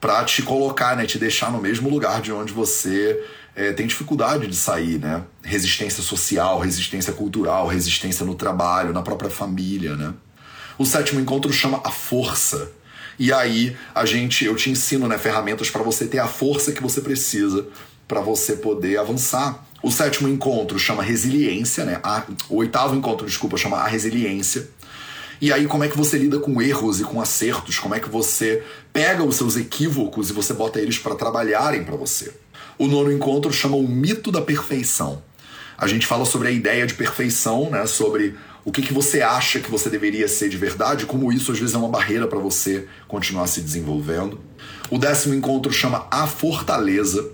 para te colocar, né, te deixar no mesmo lugar de onde você é, tem dificuldade de sair, né? Resistência social, resistência cultural, resistência no trabalho, na própria família, né? O sétimo encontro chama a força. E aí a gente, eu te ensino, né, ferramentas para você ter a força que você precisa para você poder avançar o sétimo encontro chama resiliência, né? A, o oitavo encontro, desculpa, chama a resiliência. E aí, como é que você lida com erros e com acertos? Como é que você pega os seus equívocos e você bota eles para trabalharem para você? O nono encontro chama o mito da perfeição. A gente fala sobre a ideia de perfeição, né? Sobre o que, que você acha que você deveria ser de verdade, como isso às vezes é uma barreira para você continuar se desenvolvendo. O décimo encontro chama a fortaleza.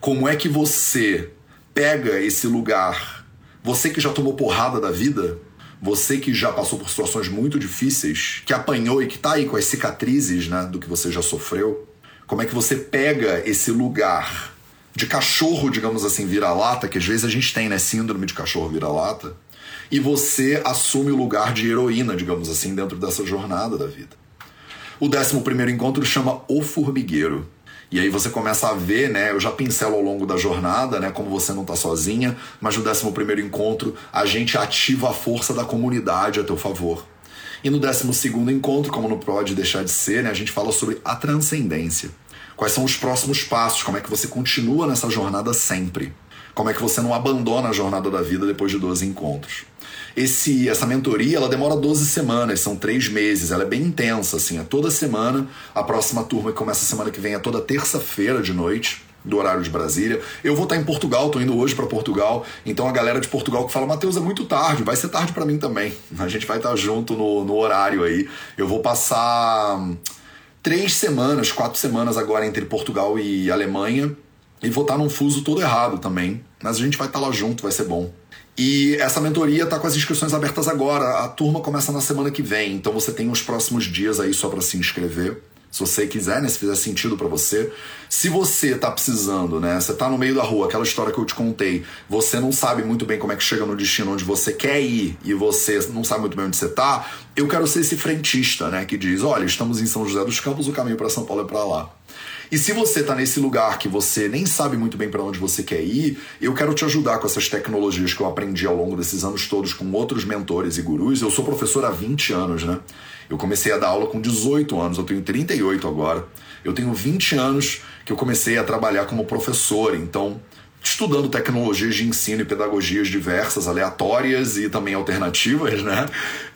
Como é que você pega esse lugar, você que já tomou porrada da vida, você que já passou por situações muito difíceis, que apanhou e que tá aí com as cicatrizes, né, do que você já sofreu, como é que você pega esse lugar de cachorro, digamos assim, vira-lata, que às vezes a gente tem, né? Síndrome de cachorro vira-lata. E você assume o lugar de heroína, digamos assim, dentro dessa jornada da vida. O décimo primeiro encontro chama O Formigueiro. E aí você começa a ver, né? Eu já pincelo ao longo da jornada, né? Como você não tá sozinha, mas no décimo primeiro encontro a gente ativa a força da comunidade a teu favor. E no décimo segundo encontro, como não pode deixar de ser, né? A gente fala sobre a transcendência. Quais são os próximos passos? Como é que você continua nessa jornada sempre? Como é que você não abandona a jornada da vida depois de 12 encontros? Esse, essa mentoria ela demora 12 semanas, são três meses, ela é bem intensa, assim, é toda semana. A próxima turma que começa semana que vem é toda terça-feira de noite do horário de Brasília. Eu vou estar em Portugal, tô indo hoje para Portugal. Então a galera de Portugal que fala, Matheus, é muito tarde, vai ser tarde para mim também. A gente vai estar junto no, no horário aí. Eu vou passar três semanas, quatro semanas agora entre Portugal e Alemanha. E vou estar num fuso todo errado também. Mas a gente vai estar lá junto, vai ser bom. E essa mentoria está com as inscrições abertas agora. A turma começa na semana que vem, então você tem os próximos dias aí só para se inscrever. Se você quiser, né? Se fizer sentido para você. Se você tá precisando, né? Você tá no meio da rua, aquela história que eu te contei, você não sabe muito bem como é que chega no destino onde você quer ir e você não sabe muito bem onde você tá, eu quero ser esse frentista, né? Que diz: olha, estamos em São José dos Campos, o caminho para São Paulo é para lá. E se você está nesse lugar que você nem sabe muito bem para onde você quer ir, eu quero te ajudar com essas tecnologias que eu aprendi ao longo desses anos todos com outros mentores e gurus. Eu sou professor há 20 anos, né? Eu comecei a dar aula com 18 anos, eu tenho 38 agora. Eu tenho 20 anos que eu comecei a trabalhar como professor, então estudando tecnologias de ensino e pedagogias diversas, aleatórias e também alternativas, né?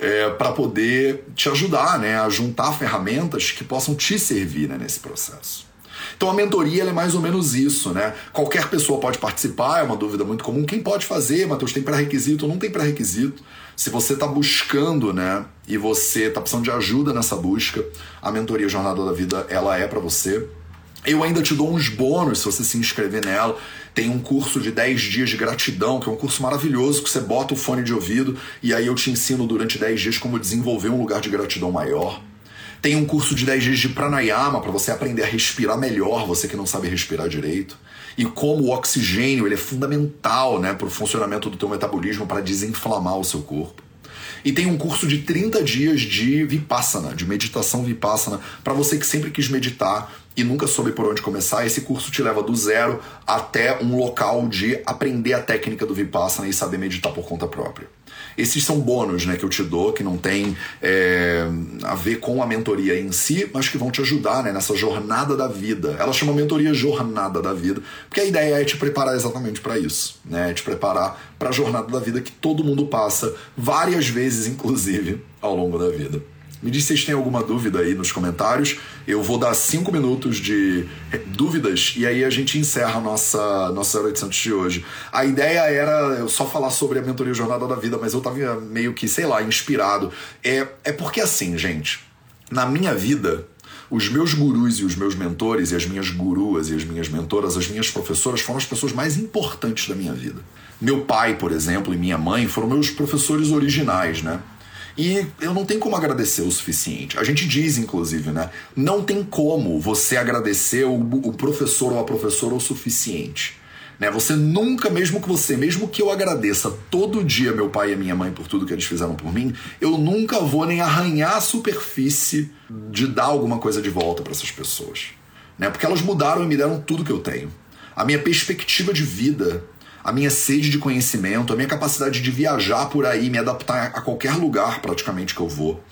É, para poder te ajudar né? a juntar ferramentas que possam te servir né, nesse processo. Então a mentoria é mais ou menos isso, né? Qualquer pessoa pode participar, é uma dúvida muito comum. Quem pode fazer, Matheus, tem pré-requisito? Não tem pré-requisito. Se você está buscando, né, e você está precisando de ajuda nessa busca, a mentoria Jornada da Vida, ela é para você. Eu ainda te dou uns bônus se você se inscrever nela. Tem um curso de 10 dias de gratidão, que é um curso maravilhoso, que você bota o fone de ouvido e aí eu te ensino durante 10 dias como desenvolver um lugar de gratidão maior. Tem um curso de 10 dias de pranayama para você aprender a respirar melhor, você que não sabe respirar direito. E como o oxigênio ele é fundamental né, para o funcionamento do teu metabolismo, para desinflamar o seu corpo. E tem um curso de 30 dias de Vipassana, de meditação Vipassana, para você que sempre quis meditar e nunca soube por onde começar. Esse curso te leva do zero até um local de aprender a técnica do Vipassana e saber meditar por conta própria. Esses são bônus né, que eu te dou, que não tem é, a ver com a mentoria em si, mas que vão te ajudar né, nessa jornada da vida. Ela chama mentoria jornada da vida, porque a ideia é te preparar exatamente para isso, né? É te preparar para a jornada da vida que todo mundo passa, várias vezes, inclusive, ao longo da vida. Me diz se vocês têm alguma dúvida aí nos comentários. Eu vou dar cinco minutos de dúvidas e aí a gente encerra a nossa, nossa 0800 de hoje. A ideia era eu só falar sobre a mentoria Jornada da Vida, mas eu tava meio que, sei lá, inspirado. É, é porque assim, gente, na minha vida, os meus gurus e os meus mentores, e as minhas guruas e as minhas mentoras, as minhas professoras foram as pessoas mais importantes da minha vida. Meu pai, por exemplo, e minha mãe foram meus professores originais, né? E eu não tenho como agradecer o suficiente. A gente diz, inclusive, né? Não tem como você agradecer o, o professor ou a professora o suficiente. Né? Você nunca, mesmo que você, mesmo que eu agradeça todo dia meu pai e minha mãe por tudo que eles fizeram por mim, eu nunca vou nem arranhar a superfície de dar alguma coisa de volta para essas pessoas. Né? Porque elas mudaram e me deram tudo que eu tenho. A minha perspectiva de vida a minha sede de conhecimento, a minha capacidade de viajar por aí, me adaptar a qualquer lugar praticamente que eu vou.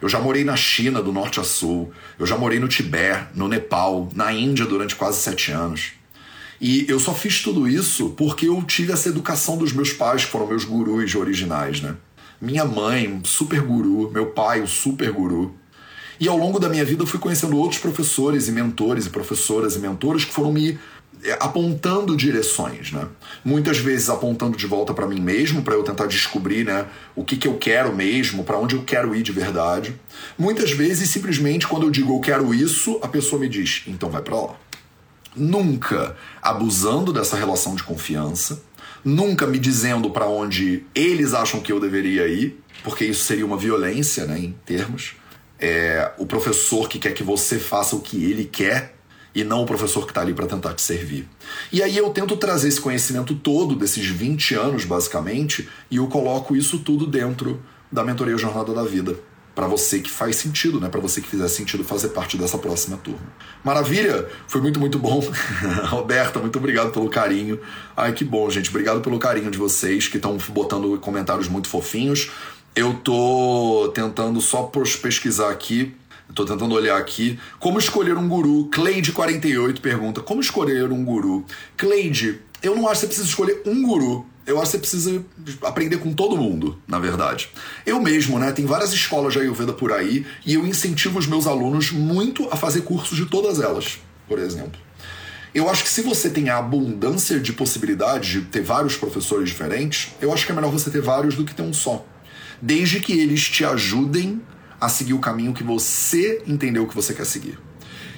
Eu já morei na China, do norte a sul. Eu já morei no Tibete, no Nepal, na Índia durante quase sete anos. E eu só fiz tudo isso porque eu tive essa educação dos meus pais, que foram meus gurus originais, né? Minha mãe, um super guru, meu pai, um super guru. E ao longo da minha vida eu fui conhecendo outros professores e mentores e professoras e mentores que foram me apontando direções, né? Muitas vezes apontando de volta para mim mesmo, para eu tentar descobrir, né, o que, que eu quero mesmo, para onde eu quero ir de verdade. Muitas vezes, simplesmente, quando eu digo eu quero isso, a pessoa me diz, então vai para lá. Nunca abusando dessa relação de confiança, nunca me dizendo para onde eles acham que eu deveria ir, porque isso seria uma violência, né, em termos. É, o professor que quer que você faça o que ele quer e não o professor que está ali para tentar te servir. E aí eu tento trazer esse conhecimento todo, desses 20 anos basicamente, e eu coloco isso tudo dentro da mentoria Jornada da Vida. Para você que faz sentido, né? Para você que fizer sentido fazer parte dessa próxima turma. Maravilha! Foi muito, muito bom. Roberta, muito obrigado pelo carinho. Ai, que bom, gente. Obrigado pelo carinho de vocês que estão botando comentários muito fofinhos. Eu tô tentando só pesquisar aqui Estou tentando olhar aqui. Como escolher um guru? Cleide48 pergunta: Como escolher um guru? Cleide, eu não acho que você precisa escolher um guru. Eu acho que você precisa aprender com todo mundo, na verdade. Eu mesmo, né? Tem várias escolas de Ayurveda por aí e eu incentivo os meus alunos muito a fazer cursos de todas elas, por exemplo. Eu acho que se você tem a abundância de possibilidades de ter vários professores diferentes, eu acho que é melhor você ter vários do que ter um só. Desde que eles te ajudem a seguir o caminho que você entendeu que você quer seguir.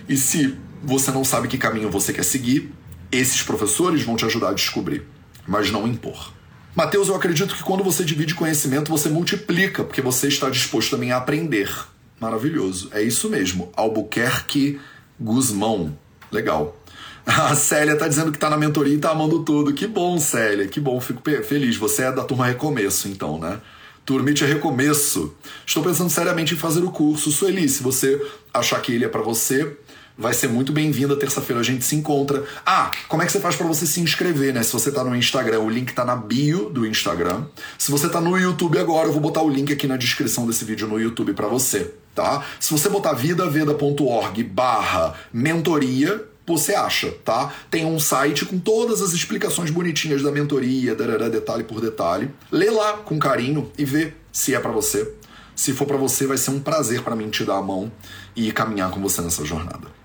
E se você não sabe que caminho você quer seguir, esses professores vão te ajudar a descobrir, mas não impor. Mateus, eu acredito que quando você divide conhecimento, você multiplica, porque você está disposto também a aprender. Maravilhoso. É isso mesmo. Albuquerque Guzmão. Legal. A Célia tá dizendo que tá na mentoria e tá amando tudo. Que bom, Célia. Que bom, fico feliz. Você é da turma Recomeço, então, né? Turmite é recomeço. Estou pensando seriamente em fazer o curso. Sueli, se você achar que ele é para você, vai ser muito bem-vinda. Terça-feira a gente se encontra. Ah, como é que você faz para você se inscrever, né? Se você tá no Instagram, o link tá na bio do Instagram. Se você tá no YouTube agora, eu vou botar o link aqui na descrição desse vídeo no YouTube para você, tá? Se você botar vidaveda.org barra mentoria, você acha, tá? Tem um site com todas as explicações bonitinhas da mentoria, darará, detalhe por detalhe. Lê lá com carinho e vê se é para você. Se for para você, vai ser um prazer para mim te dar a mão e caminhar com você nessa jornada.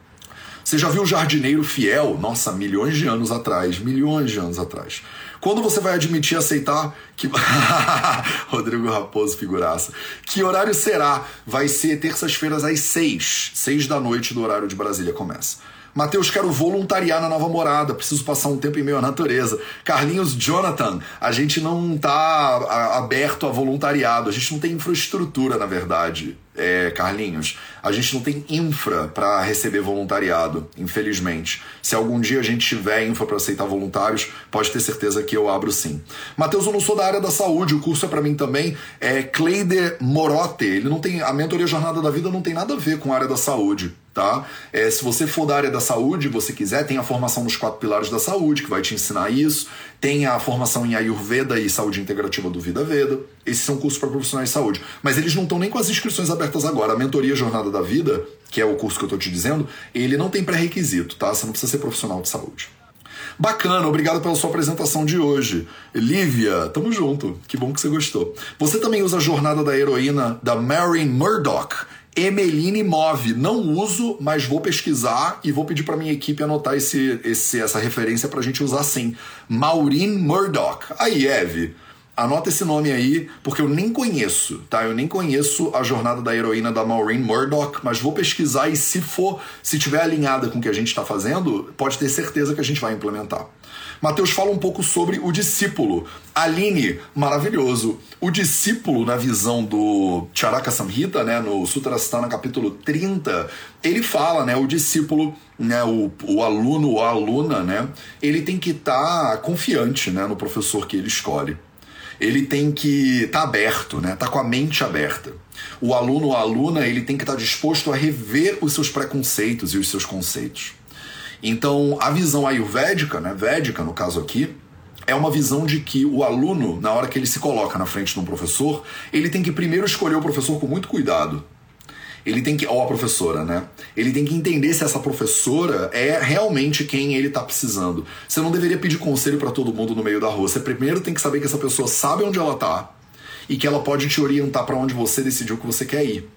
Você já viu o jardineiro fiel? Nossa, milhões de anos atrás, milhões de anos atrás. Quando você vai admitir aceitar que. Rodrigo Raposo, figuraça. Que horário será? Vai ser terças-feiras às seis. Seis da noite do horário de Brasília começa. Matheus, quero voluntariar na nova morada, preciso passar um tempo em meio à natureza. Carlinhos Jonathan, a gente não tá aberto a voluntariado, a gente não tem infraestrutura, na verdade. É, Carlinhos, a gente não tem infra para receber voluntariado, infelizmente. Se algum dia a gente tiver infra para aceitar voluntários, pode ter certeza que eu abro sim. Matheus, eu não sou da área da saúde, o curso é para mim também. É Cleide Morote, ele não tem a mentoria Jornada da Vida não tem nada a ver com a área da saúde. Tá? É, se você for da área da saúde, você quiser, tem a formação nos quatro pilares da saúde, que vai te ensinar isso. Tem a formação em Ayurveda e Saúde Integrativa do Vida Veda. Esses são cursos para profissionais de saúde. Mas eles não estão nem com as inscrições abertas agora. A mentoria Jornada da Vida, que é o curso que eu estou te dizendo, ele não tem pré-requisito, tá? Você não precisa ser profissional de saúde. Bacana, obrigado pela sua apresentação de hoje. Lívia, tamo junto. Que bom que você gostou. Você também usa a jornada da heroína da Marin Murdoch. Emeline Move. Não uso, mas vou pesquisar e vou pedir para minha equipe anotar esse, esse, essa referência para a gente usar sim. Maureen Murdoch. Aí, Eve. Anota esse nome aí, porque eu nem conheço, tá? Eu nem conheço a jornada da heroína da Maureen Murdoch, mas vou pesquisar e se for, se tiver alinhada com o que a gente está fazendo, pode ter certeza que a gente vai implementar. Mateus fala um pouco sobre o discípulo. Aline, maravilhoso. O discípulo, na visão do Charaka Samhita, né, no Sutrasthana capítulo 30, ele fala, né, o discípulo, né, o, o aluno ou a aluna, né, ele tem que estar tá confiante, né, no professor que ele escolhe ele tem que estar tá aberto, né? Tá com a mente aberta. O aluno ou a aluna, ele tem que estar tá disposto a rever os seus preconceitos e os seus conceitos. Então, a visão ayurvédica, né, védica no caso aqui, é uma visão de que o aluno, na hora que ele se coloca na frente de um professor, ele tem que primeiro escolher o professor com muito cuidado. Ele tem que, ou a professora, né? Ele tem que entender se essa professora é realmente quem ele está precisando. Você não deveria pedir conselho para todo mundo no meio da rua. Você primeiro tem que saber que essa pessoa sabe onde ela está e que ela pode te orientar para onde você decidiu que você quer ir.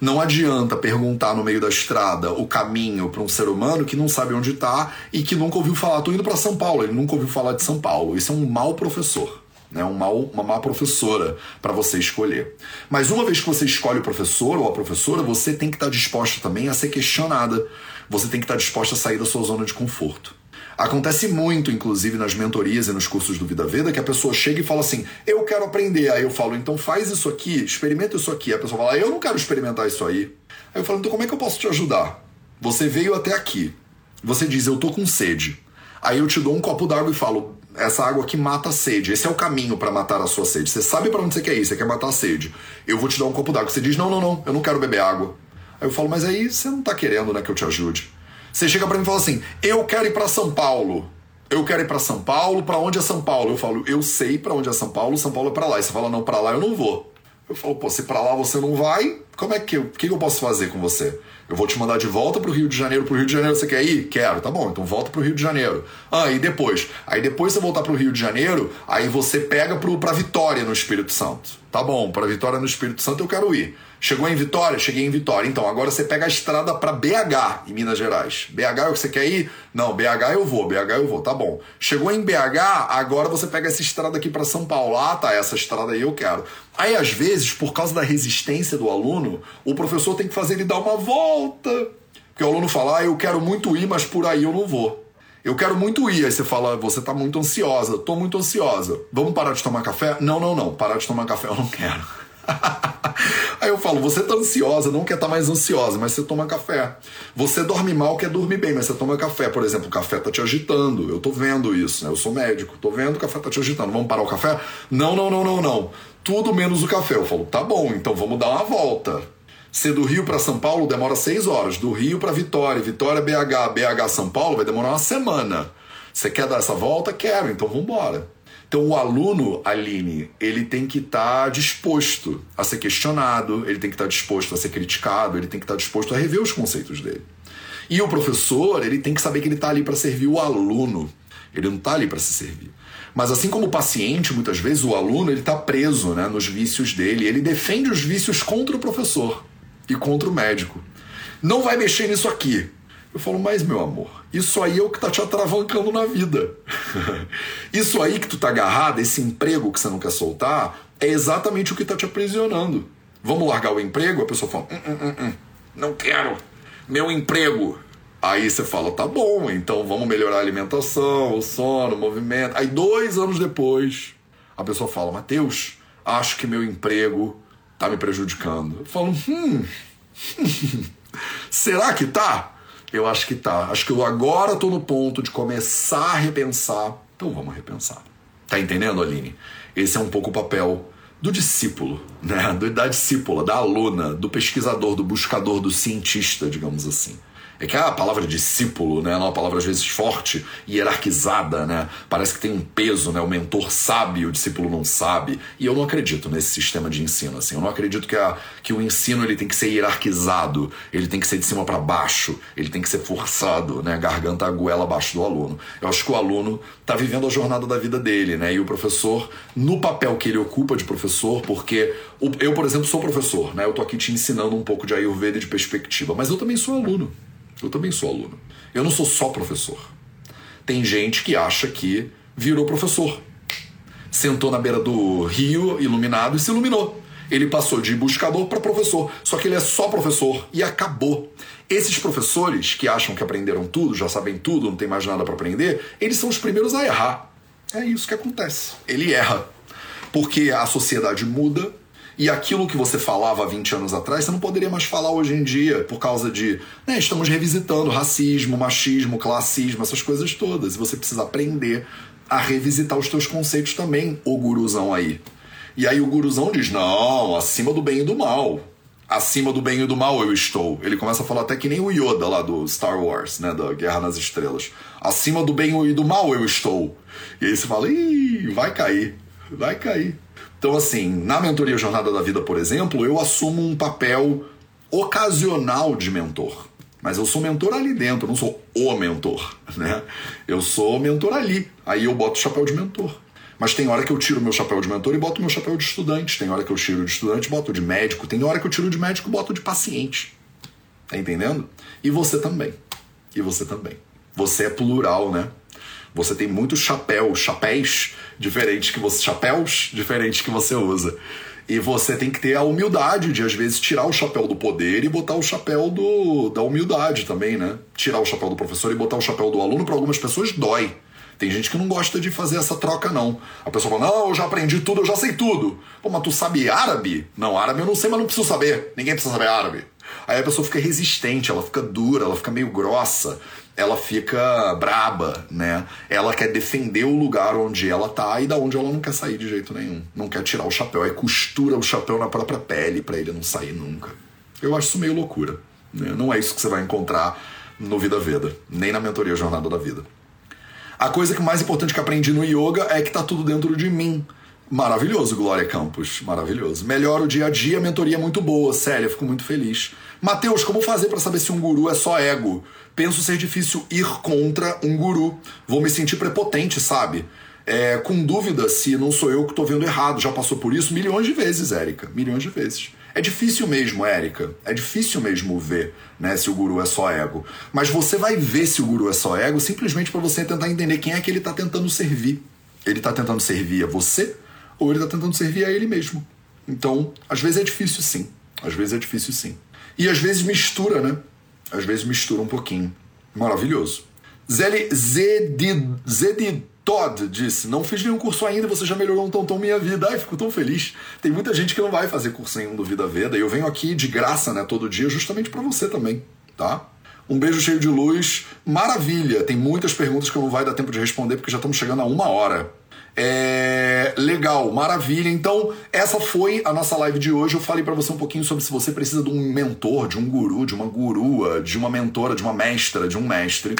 Não adianta perguntar no meio da estrada o caminho para um ser humano que não sabe onde está e que nunca ouviu falar. Tô indo para São Paulo, ele nunca ouviu falar de São Paulo. Isso é um mau professor né, um mal, uma má professora para você escolher. Mas uma vez que você escolhe o professor ou a professora, você tem que estar tá disposta também a ser questionada. Você tem que estar tá disposta a sair da sua zona de conforto. Acontece muito, inclusive, nas mentorias e nos cursos do Vida Veda, que a pessoa chega e fala assim: Eu quero aprender. Aí eu falo: Então faz isso aqui, experimenta isso aqui. A pessoa fala: Eu não quero experimentar isso aí. Aí eu falo: Então como é que eu posso te ajudar? Você veio até aqui. Você diz, eu tô com sede. Aí eu te dou um copo d'água e falo, essa água aqui mata a sede. Esse é o caminho para matar a sua sede. Você sabe para onde você quer ir, você quer matar a sede. Eu vou te dar um copo d'água. Você diz, não, não, não, eu não quero beber água. Aí eu falo, mas aí você não tá querendo, né, que eu te ajude. Você chega para mim e fala assim, eu quero ir para São Paulo. Eu quero ir para São Paulo, para onde é São Paulo? Eu falo, eu sei para onde é São Paulo, São Paulo é para lá. E você fala, não, para lá eu não vou. Eu falo, pô, se para lá você não vai, como é que eu, que eu posso fazer com você? Eu vou te mandar de volta pro Rio de Janeiro. Pro Rio de Janeiro você quer ir? Quero. Tá bom, então volta pro Rio de Janeiro. Ah, e depois? Aí depois você voltar pro Rio de Janeiro, aí você pega pro, pra Vitória no Espírito Santo. Tá bom, pra Vitória no Espírito Santo eu quero ir. Chegou em Vitória? Cheguei em Vitória. Então, agora você pega a estrada para BH, em Minas Gerais. BH é o que você quer ir? Não, BH eu vou, BH eu vou, tá bom. Chegou em BH, agora você pega essa estrada aqui para São Paulo. Ah, tá, essa estrada aí eu quero. Aí, às vezes, por causa da resistência do aluno, o professor tem que fazer ele dar uma volta. Porque o aluno fala, ah, eu quero muito ir, mas por aí eu não vou. Eu quero muito ir. Aí você fala, você tá muito ansiosa. Tô muito ansiosa. Vamos parar de tomar café? Não, não, não. Parar de tomar café eu não quero. Aí eu falo, você tá ansiosa, não quer estar tá mais ansiosa, mas você toma café. Você dorme mal, quer dormir bem, mas você toma café. Por exemplo, o café tá te agitando. Eu tô vendo isso, né? Eu sou médico, tô vendo o café tá te agitando. Vamos parar o café? Não, não, não, não, não. Tudo menos o café. Eu falo, tá bom, então vamos dar uma volta. Se do Rio para São Paulo demora seis horas, do Rio para Vitória, Vitória BH, BH São Paulo vai demorar uma semana. Você quer dar essa volta? Quero, então vamos embora. Então, o aluno, Aline, ele tem que estar tá disposto a ser questionado, ele tem que estar tá disposto a ser criticado, ele tem que estar tá disposto a rever os conceitos dele. E o professor, ele tem que saber que ele está ali para servir o aluno, ele não está ali para se servir. Mas assim como o paciente, muitas vezes o aluno ele está preso né, nos vícios dele, ele defende os vícios contra o professor e contra o médico. Não vai mexer nisso aqui. Eu falo, mas meu amor, isso aí é o que tá te atravancando na vida. isso aí que tu tá agarrado, esse emprego que você não quer soltar, é exatamente o que tá te aprisionando. Vamos largar o emprego? A pessoa fala, hum, hum, hum não quero, meu emprego. Aí você fala, tá bom, então vamos melhorar a alimentação, o sono, o movimento. Aí dois anos depois, a pessoa fala, Mateus, acho que meu emprego tá me prejudicando. Eu falo, hum, será que tá? Eu acho que tá. Acho que eu agora tô no ponto de começar a repensar. Então vamos repensar. Tá entendendo, Aline? Esse é um pouco o papel do discípulo, né? Da discípula, da aluna, do pesquisador, do buscador, do cientista, digamos assim. É que a palavra discípulo, né, é uma palavra às vezes forte, hierarquizada, né? Parece que tem um peso, né? O mentor sabe, o discípulo não sabe. E eu não acredito nesse sistema de ensino, assim. Eu não acredito que, a, que o ensino ele tem que ser hierarquizado, ele tem que ser de cima para baixo, ele tem que ser forçado, né? Garganta a goela abaixo do aluno. Eu acho que o aluno está vivendo a jornada da vida dele, né? E o professor, no papel que ele ocupa de professor, porque eu, por exemplo, sou professor, né? Eu tô aqui te ensinando um pouco de Ayurveda e de perspectiva, mas eu também sou aluno. Eu também sou aluno. Eu não sou só professor. Tem gente que acha que virou professor. Sentou na beira do rio iluminado e se iluminou. Ele passou de buscador para professor. Só que ele é só professor e acabou. Esses professores que acham que aprenderam tudo, já sabem tudo, não tem mais nada para aprender, eles são os primeiros a errar. É isso que acontece. Ele erra. Porque a sociedade muda, e aquilo que você falava há 20 anos atrás, você não poderia mais falar hoje em dia, por causa de. Né, estamos revisitando racismo, machismo, classismo, essas coisas todas. E você precisa aprender a revisitar os teus conceitos também, o guruzão aí. E aí o guruzão diz: não, acima do bem e do mal. Acima do bem e do mal eu estou. Ele começa a falar até que nem o Yoda lá do Star Wars, né? Da Guerra nas Estrelas. Acima do bem e do mal eu estou. E aí você fala: ih, vai cair, vai cair. Então, assim, na mentoria Jornada da Vida, por exemplo, eu assumo um papel ocasional de mentor. Mas eu sou mentor ali dentro, eu não sou o mentor, né? Eu sou mentor ali. Aí eu boto o chapéu de mentor. Mas tem hora que eu tiro meu chapéu de mentor e boto meu chapéu de estudante. Tem hora que eu tiro de estudante e boto de médico. Tem hora que eu tiro de médico e boto de paciente. Tá entendendo? E você também. E você também. Você é plural, né? Você tem muitos chapéus, chapéus diferentes que você. chapéus diferentes que você usa. E você tem que ter a humildade de, às vezes, tirar o chapéu do poder e botar o chapéu do, da humildade também, né? Tirar o chapéu do professor e botar o chapéu do aluno, para algumas pessoas dói. Tem gente que não gosta de fazer essa troca, não. A pessoa fala, não, eu já aprendi tudo, eu já sei tudo. Pô, mas tu sabe árabe? Não, árabe eu não sei, mas não preciso saber. Ninguém precisa saber árabe. Aí a pessoa fica resistente, ela fica dura, ela fica meio grossa ela fica braba, né? Ela quer defender o lugar onde ela tá e da onde ela não quer sair de jeito nenhum. Não quer tirar o chapéu, aí costura o chapéu na própria pele para ele não sair nunca. Eu acho isso meio loucura. Né? Não é isso que você vai encontrar no Vida Veda, nem na mentoria Jornada da Vida. A coisa que mais importante que aprendi no yoga é que tá tudo dentro de mim. Maravilhoso, Glória Campos, maravilhoso. Melhora o dia a dia, mentoria é muito boa, sério, fico muito feliz. Mateus, como fazer para saber se um guru é só ego? Penso ser difícil ir contra um guru. Vou me sentir prepotente, sabe? É, com dúvida se não sou eu que estou vendo errado. Já passou por isso milhões de vezes, Érica. Milhões de vezes. É difícil mesmo, Érica. É difícil mesmo ver né, se o guru é só ego. Mas você vai ver se o guru é só ego simplesmente para você tentar entender quem é que ele está tentando servir. Ele está tentando servir a você ou ele está tentando servir a ele mesmo. Então, às vezes é difícil sim. Às vezes é difícil sim. E às vezes mistura, né? Às vezes mistura um pouquinho. Maravilhoso. Zeli Zedid Todd disse: Não fiz nenhum curso ainda, você já melhorou um tão minha vida. Ai, fico tão feliz. Tem muita gente que não vai fazer curso nenhum do Vida Veda e eu venho aqui de graça, né, todo dia, justamente para você também, tá? Um beijo cheio de luz. Maravilha! Tem muitas perguntas que não vai dar tempo de responder porque já estamos chegando a uma hora. É... Legal, maravilha. Então, essa foi a nossa live de hoje. Eu falei para você um pouquinho sobre se você precisa de um mentor, de um guru, de uma gurua, de uma mentora, de uma mestra, de um mestre.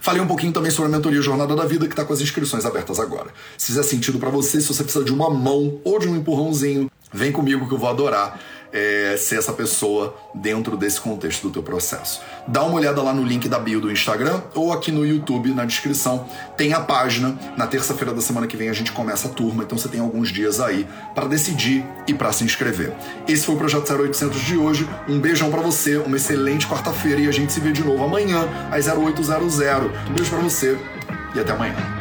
Falei um pouquinho também sobre a mentoria Jornada da Vida, que está com as inscrições abertas agora. Se fizer sentido para você, se você precisa de uma mão ou de um empurrãozinho, vem comigo que eu vou adorar é, ser essa pessoa dentro desse contexto do teu processo. Dá uma olhada lá no link da bio do Instagram ou aqui no YouTube, na descrição, tem a página. Na terça-feira da semana que vem a gente começa a turma, então você tem alguns dias aí para decidir e para se inscrever. Esse foi o Projeto 0800 de hoje. Um beijão para você, uma excelente quarta-feira e a gente se vê de novo amanhã às 0800. Um beijo para você e até amanhã.